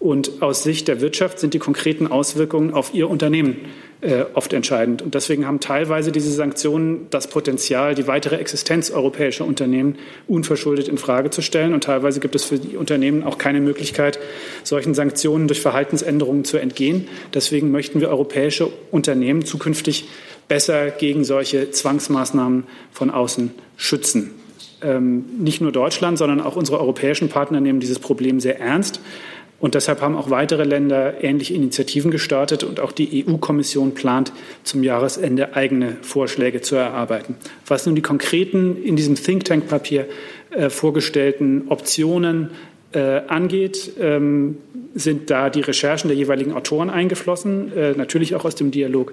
Und aus Sicht der Wirtschaft sind die konkreten Auswirkungen auf ihr Unternehmen äh, oft entscheidend. Und deswegen haben teilweise diese Sanktionen das Potenzial, die weitere Existenz europäischer Unternehmen unverschuldet in Frage zu stellen. Und teilweise gibt es für die Unternehmen auch keine Möglichkeit, solchen Sanktionen durch Verhaltensänderungen zu entgehen. Deswegen möchten wir europäische Unternehmen zukünftig besser gegen solche Zwangsmaßnahmen von außen schützen. Ähm, nicht nur Deutschland, sondern auch unsere europäischen Partner nehmen dieses Problem sehr ernst. Und deshalb haben auch weitere Länder ähnliche Initiativen gestartet und auch die EU-Kommission plant, zum Jahresende eigene Vorschläge zu erarbeiten. Was nun die konkreten in diesem Think Tank-Papier äh, vorgestellten Optionen äh, angeht, ähm, sind da die Recherchen der jeweiligen Autoren eingeflossen, äh, natürlich auch aus dem Dialog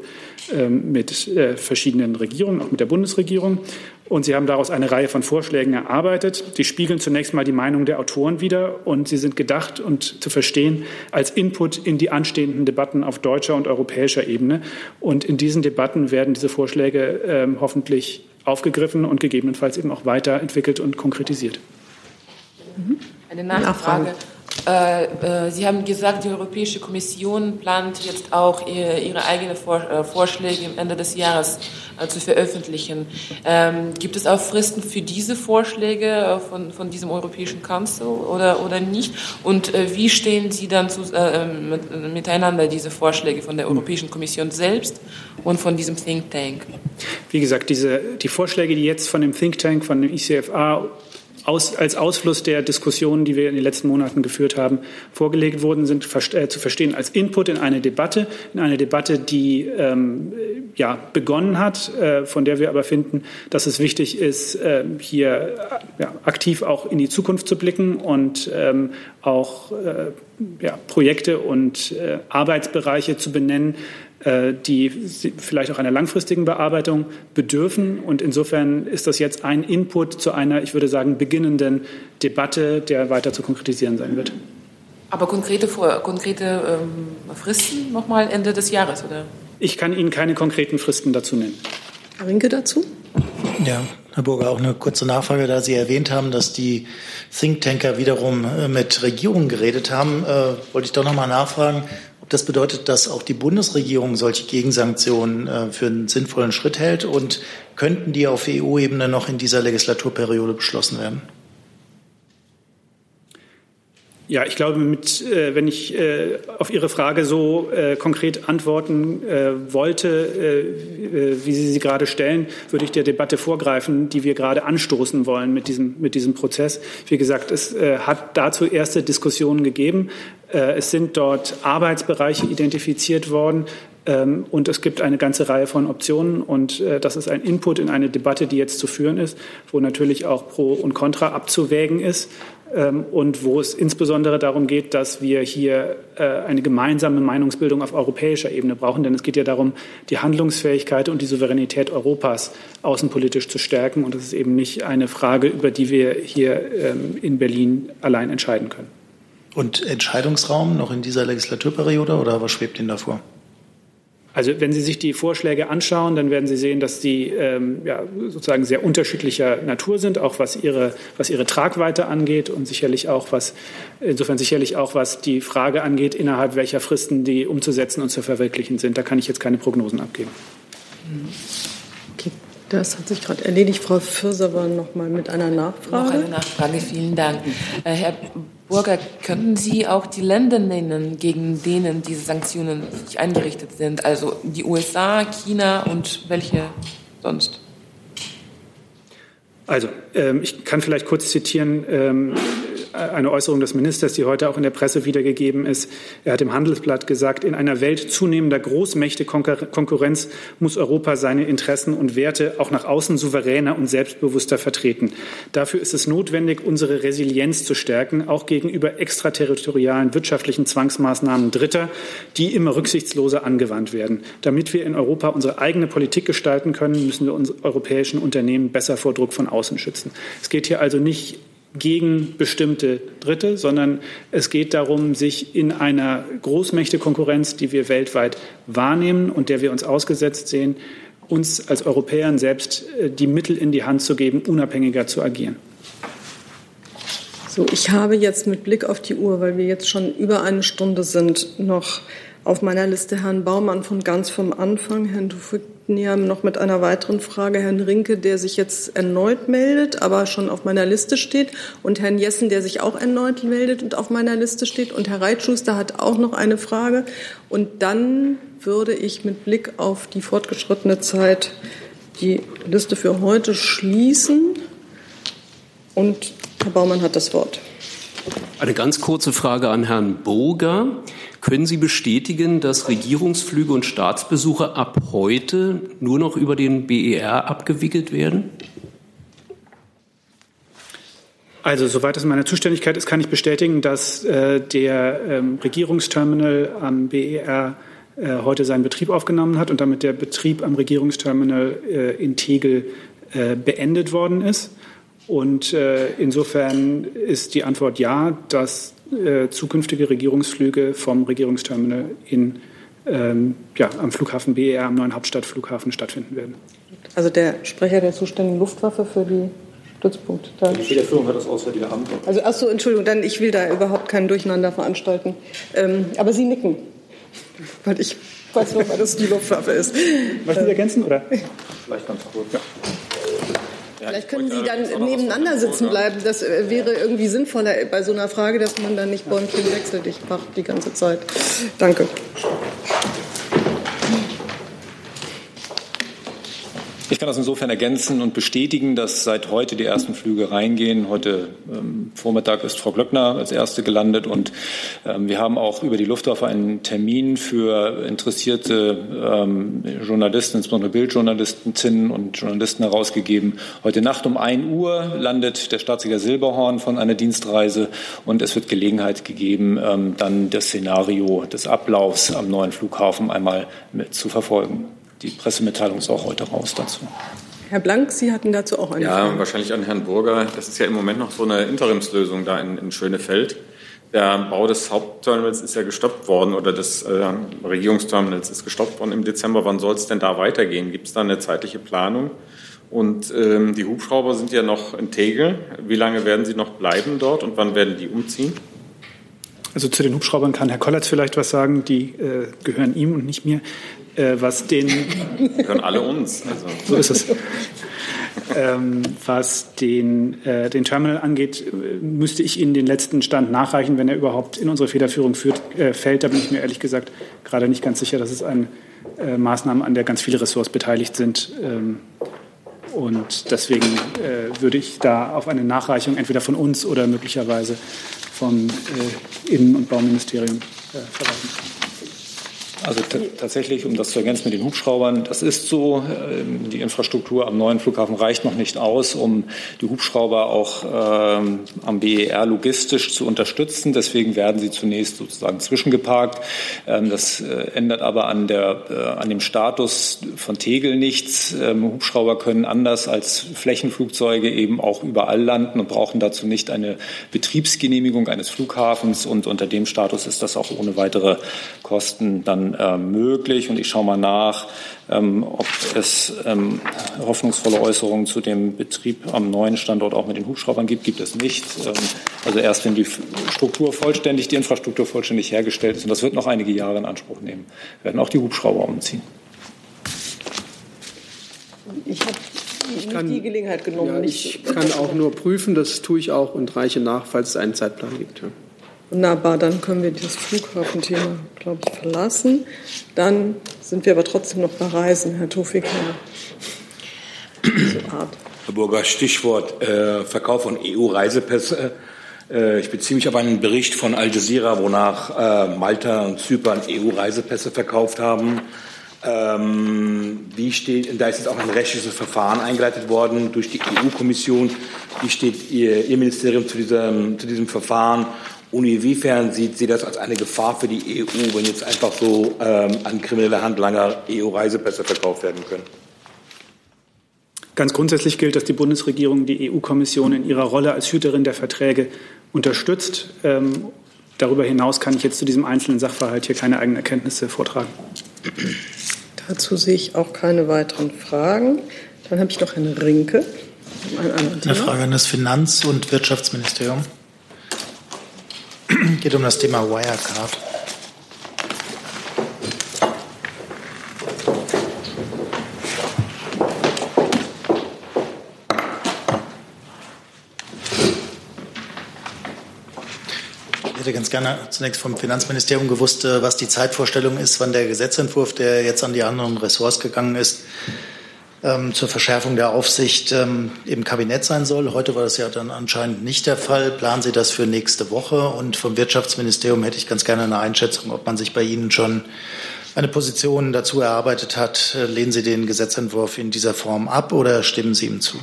ähm, mit äh, verschiedenen Regierungen, auch mit der Bundesregierung. Und sie haben daraus eine Reihe von Vorschlägen erarbeitet. Die spiegeln zunächst mal die Meinung der Autoren wider und sie sind gedacht und zu verstehen als Input in die anstehenden Debatten auf deutscher und europäischer Ebene. Und in diesen Debatten werden diese Vorschläge äh, hoffentlich aufgegriffen und gegebenenfalls eben auch weiterentwickelt und konkretisiert. Eine Nachfrage. Äh, äh, Sie haben gesagt, die Europäische Kommission plant jetzt auch ihre eigenen äh, Vorschläge am Ende des Jahres zu veröffentlichen. Ähm, gibt es auch Fristen für diese Vorschläge von, von diesem Europäischen Council oder, oder nicht? Und wie stehen Sie dann zu, äh, mit, miteinander, diese Vorschläge von der Europäischen Kommission selbst und von diesem Think Tank? Wie gesagt, diese, die Vorschläge, die jetzt von dem Think Tank, von dem ICFA aus, als Ausfluss der Diskussionen, die wir in den letzten Monaten geführt haben, vorgelegt wurden, sind äh, zu verstehen als Input in eine Debatte, in eine Debatte, die ähm, ja, begonnen hat, äh, von der wir aber finden, dass es wichtig ist, äh, hier ja, aktiv auch in die Zukunft zu blicken und ähm, auch äh, ja, Projekte und äh, Arbeitsbereiche zu benennen, die vielleicht auch einer langfristigen Bearbeitung bedürfen. Und insofern ist das jetzt ein Input zu einer, ich würde sagen, beginnenden Debatte, der weiter zu konkretisieren sein wird. Aber konkrete, konkrete ähm, Fristen nochmal Ende des Jahres, oder? Ich kann Ihnen keine konkreten Fristen dazu nennen. Herr Rinke dazu? Ja, Herr Burger, auch eine kurze Nachfrage, da Sie erwähnt haben, dass die Thinktanker wiederum äh, mit Regierungen geredet haben, äh, wollte ich doch noch mal nachfragen, das bedeutet, dass auch die Bundesregierung solche Gegensanktionen äh, für einen sinnvollen Schritt hält und könnten die auf EU-Ebene noch in dieser Legislaturperiode beschlossen werden? Ja, ich glaube, mit, äh, wenn ich äh, auf Ihre Frage so äh, konkret antworten äh, wollte, äh, wie Sie sie gerade stellen, würde ich der Debatte vorgreifen, die wir gerade anstoßen wollen mit diesem, mit diesem Prozess. Wie gesagt, es äh, hat dazu erste Diskussionen gegeben. Es sind dort Arbeitsbereiche identifiziert worden, ähm, und es gibt eine ganze Reihe von Optionen und das ist ein Input in eine Debatte, die jetzt zu führen ist, wo natürlich auch Pro und Contra abzuwägen ist. Ähm, und wo es insbesondere darum geht, dass wir hier äh, eine gemeinsame Meinungsbildung auf europäischer Ebene brauchen. Denn es geht ja darum, die Handlungsfähigkeit und die Souveränität Europas außenpolitisch zu stärken. Und das ist eben nicht eine Frage, über die wir hier ähm, in Berlin allein entscheiden können. Und Entscheidungsraum noch in dieser Legislaturperiode oder was schwebt Ihnen davor? Also wenn Sie sich die Vorschläge anschauen, dann werden Sie sehen, dass die ähm, ja, sozusagen sehr unterschiedlicher Natur sind, auch was ihre, was ihre Tragweite angeht und sicherlich auch was, insofern sicherlich auch was die Frage angeht, innerhalb welcher Fristen die umzusetzen und zu verwirklichen sind. Da kann ich jetzt keine Prognosen abgeben. Okay, das hat sich gerade erledigt. Frau Fürser war noch mal mit einer Nachfrage. Noch eine Nachfrage, vielen Dank. Äh, Herr Burger, könnten Sie auch die Länder nennen, gegen denen diese Sanktionen eingerichtet sind? Also die USA, China und welche sonst? Also, ähm, ich kann vielleicht kurz zitieren. Ähm, eine Äußerung des Ministers, die heute auch in der Presse wiedergegeben ist. Er hat im Handelsblatt gesagt, in einer Welt zunehmender Großmächte-Konkurrenz muss Europa seine Interessen und Werte auch nach außen souveräner und selbstbewusster vertreten. Dafür ist es notwendig, unsere Resilienz zu stärken, auch gegenüber extraterritorialen wirtschaftlichen Zwangsmaßnahmen Dritter, die immer rücksichtsloser angewandt werden. Damit wir in Europa unsere eigene Politik gestalten können, müssen wir unsere europäischen Unternehmen besser vor Druck von außen schützen. Es geht hier also nicht gegen bestimmte Dritte, sondern es geht darum, sich in einer Großmächtekonkurrenz, die wir weltweit wahrnehmen und der wir uns ausgesetzt sehen, uns als Europäern selbst äh, die Mittel in die Hand zu geben, unabhängiger zu agieren. So, ich habe jetzt mit Blick auf die Uhr, weil wir jetzt schon über eine Stunde sind, noch auf meiner Liste Herrn Baumann von ganz vom Anfang, Herrn Dufigniam noch mit einer weiteren Frage, Herrn Rinke, der sich jetzt erneut meldet, aber schon auf meiner Liste steht, und Herrn Jessen, der sich auch erneut meldet und auf meiner Liste steht, und Herr Reitschuster hat auch noch eine Frage. Und dann würde ich mit Blick auf die fortgeschrittene Zeit die Liste für heute schließen. Und Herr Baumann hat das Wort. Eine ganz kurze Frage an Herrn Burger. Können Sie bestätigen, dass Regierungsflüge und Staatsbesuche ab heute nur noch über den BER abgewickelt werden? Also, soweit es in meiner Zuständigkeit ist, kann ich bestätigen, dass äh, der ähm, Regierungsterminal am BER äh, heute seinen Betrieb aufgenommen hat und damit der Betrieb am Regierungsterminal äh, in Tegel äh, beendet worden ist. Und äh, insofern ist die Antwort ja, dass äh, zukünftige Regierungsflüge vom Regierungsterminal in, ähm, ja, am Flughafen BER, am neuen Hauptstadtflughafen stattfinden werden. Also der Sprecher der zuständigen Luftwaffe für die Stützpunkte. Da die Federführung hat das Auswärtige Amt. Also ach so, Entschuldigung, dann ich will da überhaupt kein Durcheinander veranstalten. Ähm, aber Sie nicken, weil ich weiß noch, weil das die Luftwaffe ist. Möchten Sie ergänzen oder? Vielleicht ganz kurz. Ja. Vielleicht können Sie dann nebeneinander sitzen bleiben. Das äh, wäre irgendwie sinnvoller bei so einer Frage, dass man dann nicht Bäumchen wechseldicht macht die ganze Zeit. Danke. Ich kann das insofern ergänzen und bestätigen, dass seit heute die ersten Flüge reingehen. Heute ähm, Vormittag ist Frau Glöckner als erste gelandet und ähm, wir haben auch über die Luftwaffe einen Termin für interessierte ähm, Journalisten, insbesondere Bildjournalistinnen und Journalisten herausgegeben. Heute Nacht um 1 Uhr landet der Staatssekretär Silberhorn von einer Dienstreise und es wird Gelegenheit gegeben, ähm, dann das Szenario des Ablaufs am neuen Flughafen einmal zu verfolgen die Pressemitteilung ist auch heute raus dazu. Herr Blank, Sie hatten dazu auch eine ja, Frage. Ja, wahrscheinlich an Herrn Burger. Das ist ja im Moment noch so eine Interimslösung da in, in Schönefeld. Der Bau des Hauptterminals ist ja gestoppt worden oder des äh, Regierungsterminals ist gestoppt worden im Dezember. Wann soll es denn da weitergehen? Gibt es da eine zeitliche Planung? Und ähm, die Hubschrauber sind ja noch in Tegel. Wie lange werden sie noch bleiben dort und wann werden die umziehen? Also zu den Hubschraubern kann Herr Kollatz vielleicht was sagen. Die äh, gehören ihm und nicht mir. Äh, was den gehören alle uns. Also. So ist es. ähm, was den, äh, den Terminal angeht, müsste ich Ihnen den letzten Stand nachreichen, wenn er überhaupt in unsere Federführung führt, äh, fällt. Da bin ich mir ehrlich gesagt gerade nicht ganz sicher. Das ist eine äh, Maßnahme, an der ganz viele Ressorts beteiligt sind. Ähm, und deswegen äh, würde ich da auf eine Nachreichung entweder von uns oder möglicherweise vom äh, Innen- und Bauministerium äh, verweisen. Also tatsächlich, um das zu ergänzen mit den Hubschraubern, das ist so. Ähm, die Infrastruktur am neuen Flughafen reicht noch nicht aus, um die Hubschrauber auch ähm, am BER logistisch zu unterstützen. Deswegen werden sie zunächst sozusagen zwischengeparkt. Ähm, das äh, ändert aber an, der, äh, an dem Status von Tegel nichts. Ähm, Hubschrauber können anders als Flächenflugzeuge eben auch überall landen und brauchen dazu nicht eine Betriebsgenehmigung eines Flughafens. Und unter dem Status ist das auch ohne weitere Kosten dann äh, möglich. Und ich schaue mal nach, ähm, ob es ähm, hoffnungsvolle Äußerungen zu dem Betrieb am neuen Standort auch mit den Hubschraubern gibt. Gibt es nicht. Ähm, also erst wenn die Struktur vollständig, die Infrastruktur vollständig hergestellt ist, und das wird noch einige Jahre in Anspruch nehmen, werden auch die Hubschrauber umziehen. Ich habe nicht kann, die Gelegenheit genommen. Ja, ich kann auch nur prüfen, das tue ich auch und reiche nach, falls es einen Zeitplan gibt. Ja. Wunderbar, dann können wir das Flughafenthema, glaube ich, verlassen. Dann sind wir aber trotzdem noch bei Reisen, Herr Tofik. Herr Burger, Stichwort äh, Verkauf von EU-Reisepässe. Äh, ich beziehe mich auf einen Bericht von Al Jazeera, wonach äh, Malta und Zypern EU-Reisepässe verkauft haben. Ähm, wie steht, da ist jetzt auch ein rechtliches Verfahren eingeleitet worden durch die EU-Kommission. Wie steht Ihr, Ihr Ministerium zu diesem, zu diesem Verfahren und inwiefern sieht sie das als eine Gefahr für die EU, wenn jetzt einfach so ähm, an kriminelle Handlanger EU-Reisepässe verkauft werden können? Ganz grundsätzlich gilt, dass die Bundesregierung die EU-Kommission in ihrer Rolle als Hüterin der Verträge unterstützt. Ähm, darüber hinaus kann ich jetzt zu diesem einzelnen Sachverhalt hier keine eigenen Erkenntnisse vortragen. Dazu sehe ich auch keine weiteren Fragen. Dann habe ich noch Herrn Rinke. Eine Frage an das Finanz- und Wirtschaftsministerium geht um das Thema Wirecard. Ich hätte ganz gerne zunächst vom Finanzministerium gewusst, äh, was die Zeitvorstellung ist, wann der Gesetzentwurf, der jetzt an die anderen Ressorts gegangen ist, ähm, zur Verschärfung der Aufsicht ähm, im Kabinett sein soll. Heute war das ja dann anscheinend nicht der Fall. Planen Sie das für nächste Woche? Und vom Wirtschaftsministerium hätte ich ganz gerne eine Einschätzung, ob man sich bei Ihnen schon eine Position dazu erarbeitet hat. Äh, lehnen Sie den Gesetzentwurf in dieser Form ab oder stimmen Sie ihm zu?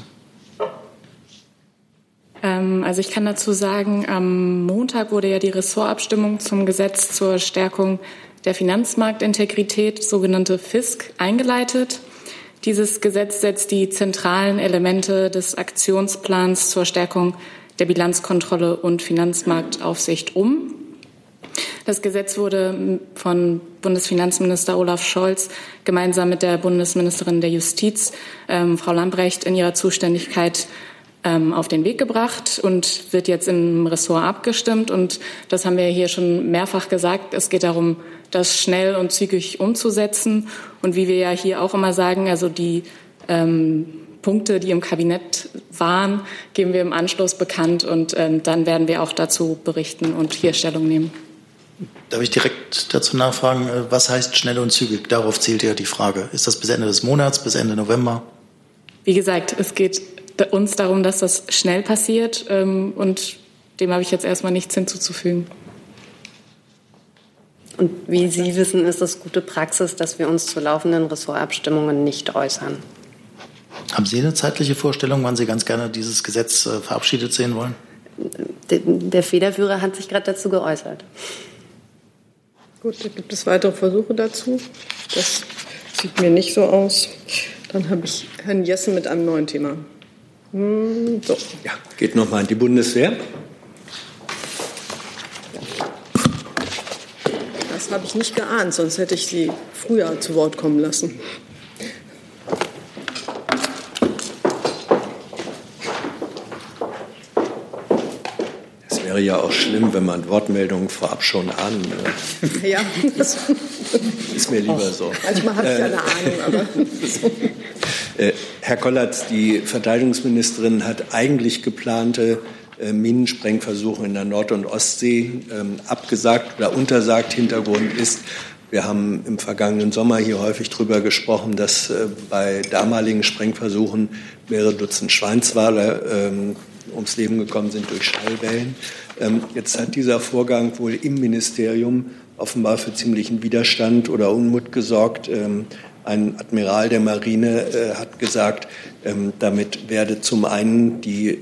Ähm, also ich kann dazu sagen, am Montag wurde ja die Ressortabstimmung zum Gesetz zur Stärkung der Finanzmarktintegrität, sogenannte FISK, eingeleitet. Dieses Gesetz setzt die zentralen Elemente des Aktionsplans zur Stärkung der Bilanzkontrolle und Finanzmarktaufsicht um. Das Gesetz wurde von Bundesfinanzminister Olaf Scholz gemeinsam mit der Bundesministerin der Justiz, ähm, Frau Lambrecht, in ihrer Zuständigkeit ähm, auf den Weg gebracht und wird jetzt im Ressort abgestimmt. Und das haben wir hier schon mehrfach gesagt. Es geht darum, das schnell und zügig umzusetzen. Und wie wir ja hier auch immer sagen, also die ähm, Punkte, die im Kabinett waren, geben wir im Anschluss bekannt und ähm, dann werden wir auch dazu berichten und hier Stellung nehmen. Darf ich direkt dazu nachfragen, äh, was heißt schnell und zügig? Darauf zielt ja die Frage. Ist das bis Ende des Monats, bis Ende November? Wie gesagt, es geht uns darum, dass das schnell passiert ähm, und dem habe ich jetzt erstmal nichts hinzuzufügen. Und wie Sie wissen, ist es gute Praxis, dass wir uns zu laufenden Ressortabstimmungen nicht äußern. Haben Sie eine zeitliche Vorstellung, wann Sie ganz gerne dieses Gesetz äh, verabschiedet sehen wollen? Der Federführer hat sich gerade dazu geäußert. Gut, gibt es weitere Versuche dazu? Das sieht mir nicht so aus. Dann habe ich Herrn Jessen mit einem neuen Thema. Hm, so. Ja, geht nochmal an die Bundeswehr. Das habe ich nicht geahnt, sonst hätte ich Sie früher zu Wort kommen lassen. wäre ja auch schlimm, wenn man Wortmeldungen vorab schon ahnen würde. Ja, das ist mir lieber so. Manchmal habe ich ja eine Ahnung, aber. Äh, Herr Kollatz, die Verteidigungsministerin hat eigentlich geplante äh, Minensprengversuche in der Nord- und Ostsee ähm, abgesagt oder untersagt. Hintergrund ist, wir haben im vergangenen Sommer hier häufig darüber gesprochen, dass äh, bei damaligen Sprengversuchen mehrere Dutzend Schweinswale ähm, ums Leben gekommen sind durch Schallwellen. Ähm, jetzt hat dieser Vorgang wohl im Ministerium offenbar für ziemlichen Widerstand oder Unmut gesorgt. Ein Admiral der Marine äh, hat gesagt, damit werde zum einen die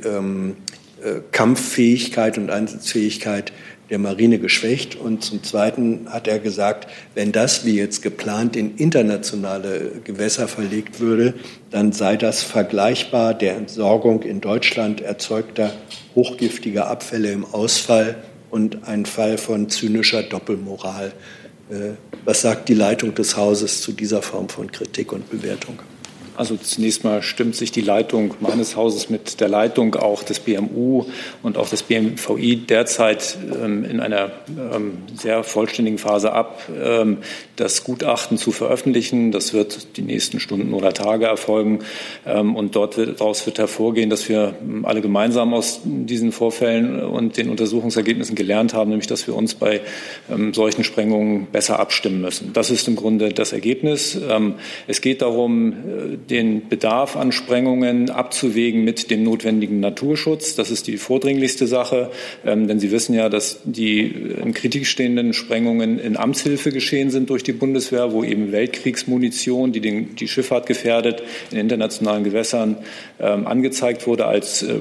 Kampffähigkeit und Einsatzfähigkeit der Marine geschwächt. Und zum Zweiten hat er gesagt, wenn das, wie jetzt geplant, in internationale Gewässer verlegt würde, dann sei das vergleichbar der Entsorgung in Deutschland erzeugter hochgiftiger Abfälle im Ausfall und ein Fall von zynischer Doppelmoral. Äh, was sagt die Leitung des Hauses zu dieser Form von Kritik und Bewertung? Also zunächst mal stimmt sich die Leitung meines Hauses mit der Leitung auch des BMU und auch des BMVI derzeit ähm, in einer ähm, sehr vollständigen Phase ab, ähm, das Gutachten zu veröffentlichen. Das wird die nächsten Stunden oder Tage erfolgen. Ähm, und dort wird, daraus wird hervorgehen, dass wir ähm, alle gemeinsam aus diesen Vorfällen und den Untersuchungsergebnissen gelernt haben, nämlich dass wir uns bei ähm, solchen Sprengungen besser abstimmen müssen. Das ist im Grunde das Ergebnis. es geht darum, äh, den Bedarf an Sprengungen abzuwägen mit dem notwendigen Naturschutz. Das ist die vordringlichste Sache, ähm, denn Sie wissen ja, dass die in Kritik stehenden Sprengungen in Amtshilfe geschehen sind durch die Bundeswehr, wo eben Weltkriegsmunition, die den, die Schifffahrt gefährdet, in internationalen Gewässern ähm, angezeigt wurde, als äh,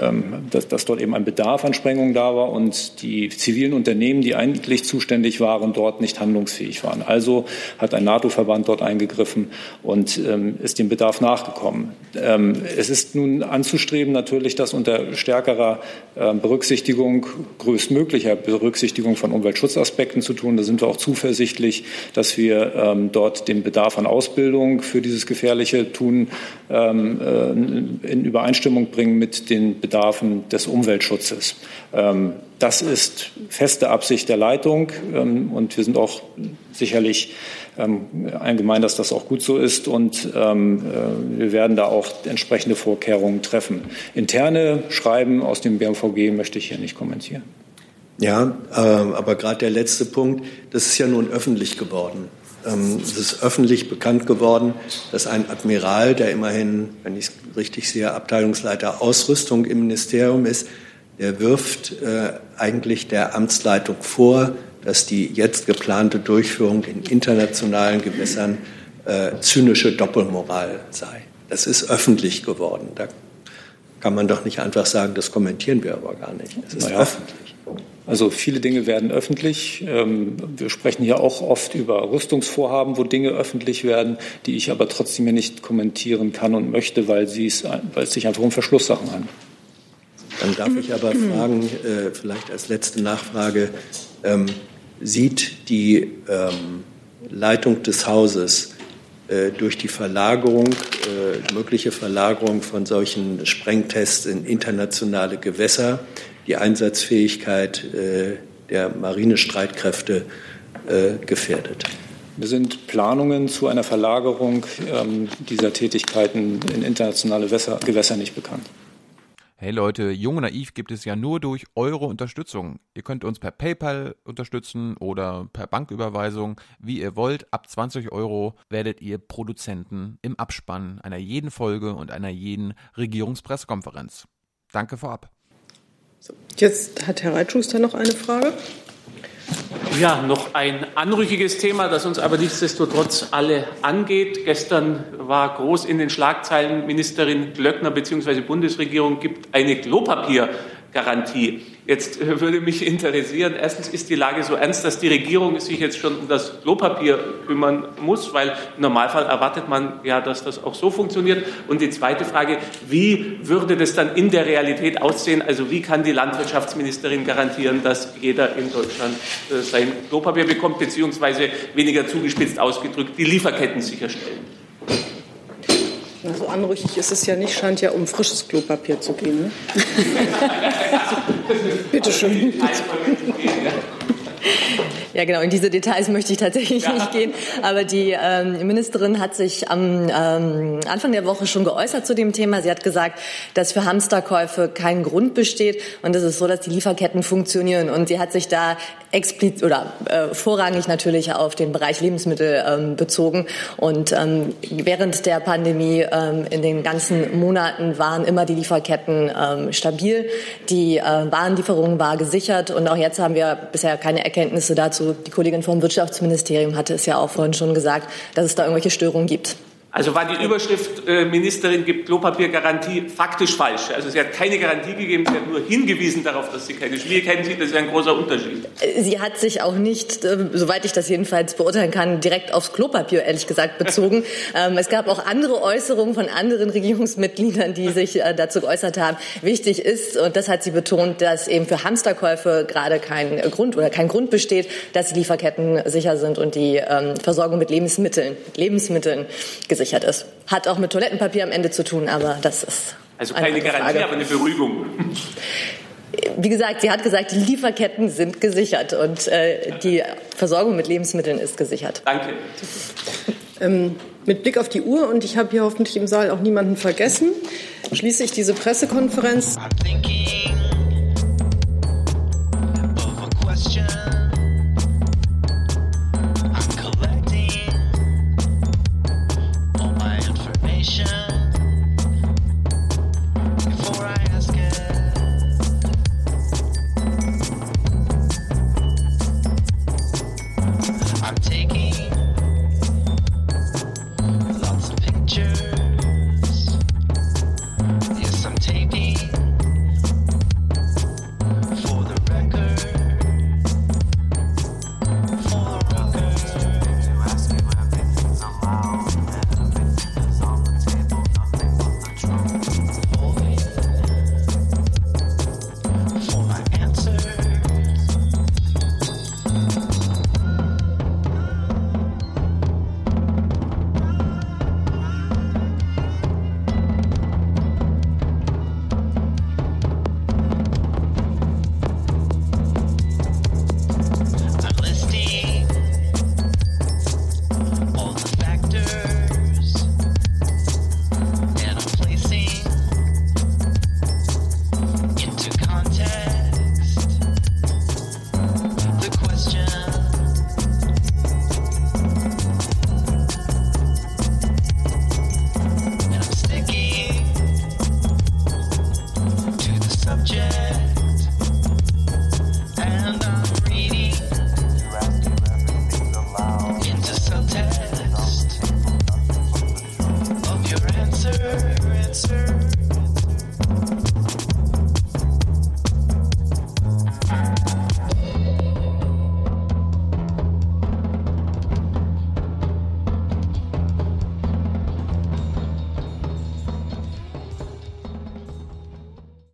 ähm, dass, dass dort eben ein Bedarf an Sprengungen da war und die zivilen Unternehmen, die eigentlich zuständig waren, dort nicht handlungsfähig waren. Also hat ein NATO-Verband dort eingegriffen und ähm, ist dem Bedarf nachgekommen. Ähm, es ist nun anzustreben natürlich, dass unter stärkerer äh, Berücksichtigung, größtmöglicher Berücksichtigung von Umweltschutzaspekten zu tun. Da sind wir auch zuversichtlich, dass wir ähm, dort den Bedarf an Ausbildung für dieses gefährliche Tun ähm, äh, in Übereinstimmung bringen mit den Bedarfen des Umweltschutzes. Ähm, das ist feste Absicht der Leitung ähm, und wir sind auch sicherlich ähm, allgemein, dass das auch gut so ist und ähm, äh, wir werden da auch entsprechende Vorkehrungen treffen. Interne Schreiben aus dem BMVG möchte ich hier nicht kommentieren. Ja, äh, aber gerade der letzte Punkt, das ist ja nun öffentlich geworden. Ähm, es ist öffentlich bekannt geworden, dass ein Admiral, der immerhin, wenn ich es richtig sehe, Abteilungsleiter Ausrüstung im Ministerium ist, der wirft äh, eigentlich der Amtsleitung vor, dass die jetzt geplante Durchführung in internationalen Gewässern äh, zynische Doppelmoral sei. Das ist öffentlich geworden. Da kann man doch nicht einfach sagen, das kommentieren wir aber gar nicht. Es ist naja. öffentlich. Also viele Dinge werden öffentlich. Ähm, wir sprechen hier auch oft über Rüstungsvorhaben, wo Dinge öffentlich werden, die ich aber trotzdem hier nicht kommentieren kann und möchte, weil, es, weil es sich einfach um Verschlusssachen handelt. Dann darf ich aber fragen, äh, vielleicht als letzte Nachfrage, ähm, sieht die ähm, Leitung des Hauses äh, durch die Verlagerung, äh, mögliche Verlagerung von solchen Sprengtests in internationale Gewässer die Einsatzfähigkeit äh, der Marinestreitkräfte äh, gefährdet. Sind Planungen zu einer Verlagerung ähm, dieser Tätigkeiten in internationale Gewässer nicht bekannt. Hey Leute, Jung und Naiv gibt es ja nur durch eure Unterstützung. Ihr könnt uns per PayPal unterstützen oder per Banküberweisung, wie ihr wollt. Ab 20 Euro werdet ihr Produzenten im Abspann einer jeden Folge und einer jeden Regierungspressekonferenz. Danke vorab. So, jetzt hat Herr Reitschuster noch eine Frage. Ja, noch ein anrüchiges Thema, das uns aber nichtsdestotrotz alle angeht. Gestern war groß in den Schlagzeilen, Ministerin Glöckner bzw. Bundesregierung gibt eine Klopapiergarantie. Jetzt würde mich interessieren, erstens ist die Lage so ernst, dass die Regierung sich jetzt schon um das Klopapier kümmern muss, weil im Normalfall erwartet man ja, dass das auch so funktioniert. Und die zweite Frage, wie würde das dann in der Realität aussehen? Also wie kann die Landwirtschaftsministerin garantieren, dass jeder in Deutschland äh, sein Klopapier bekommt, beziehungsweise weniger zugespitzt ausgedrückt die Lieferketten sicherstellen? Na, so anrüchig ist es ja nicht, scheint ja um frisches Klopapier zu gehen. Ne? Bitte schön. Ja, genau. In diese Details möchte ich tatsächlich ja. nicht gehen. Aber die ähm, Ministerin hat sich am ähm, Anfang der Woche schon geäußert zu dem Thema. Sie hat gesagt, dass für Hamsterkäufe kein Grund besteht und es ist so, dass die Lieferketten funktionieren. Und sie hat sich da explizit oder äh, vorrangig natürlich auf den Bereich Lebensmittel ähm, bezogen. Und ähm, während der Pandemie ähm, in den ganzen Monaten waren immer die Lieferketten ähm, stabil. Die äh, Warenlieferung war gesichert und auch jetzt haben wir bisher keine Erkenntnisse dazu, die Kollegin vom Wirtschaftsministerium hatte es ja auch vorhin schon gesagt, dass es da irgendwelche Störungen gibt. Also war die Überschrift äh, Ministerin gibt Klopapiergarantie faktisch falsch. Also sie hat keine Garantie gegeben, sie hat nur hingewiesen darauf, dass sie keine Schwierigkeiten sieht. Das ist ein großer Unterschied. Sie hat sich auch nicht, äh, soweit ich das jedenfalls beurteilen kann, direkt aufs Klopapier ehrlich gesagt bezogen. ähm, es gab auch andere Äußerungen von anderen Regierungsmitgliedern, die sich äh, dazu geäußert haben. Wichtig ist, und das hat sie betont, dass eben für Hamsterkäufe gerade kein Grund oder kein Grund besteht, dass die Lieferketten sicher sind und die ähm, Versorgung mit Lebensmitteln, Lebensmitteln gesichert gesichert ist. Hat auch mit Toilettenpapier am Ende zu tun, aber das ist. Also keine Garantie, Frage. aber eine Beruhigung. Wie gesagt, sie hat gesagt, die Lieferketten sind gesichert und äh, die Versorgung mit Lebensmitteln ist gesichert. Danke. Ähm, mit Blick auf die Uhr und ich habe hier hoffentlich im Saal auch niemanden vergessen, schließe ich diese Pressekonferenz. I'm thinking.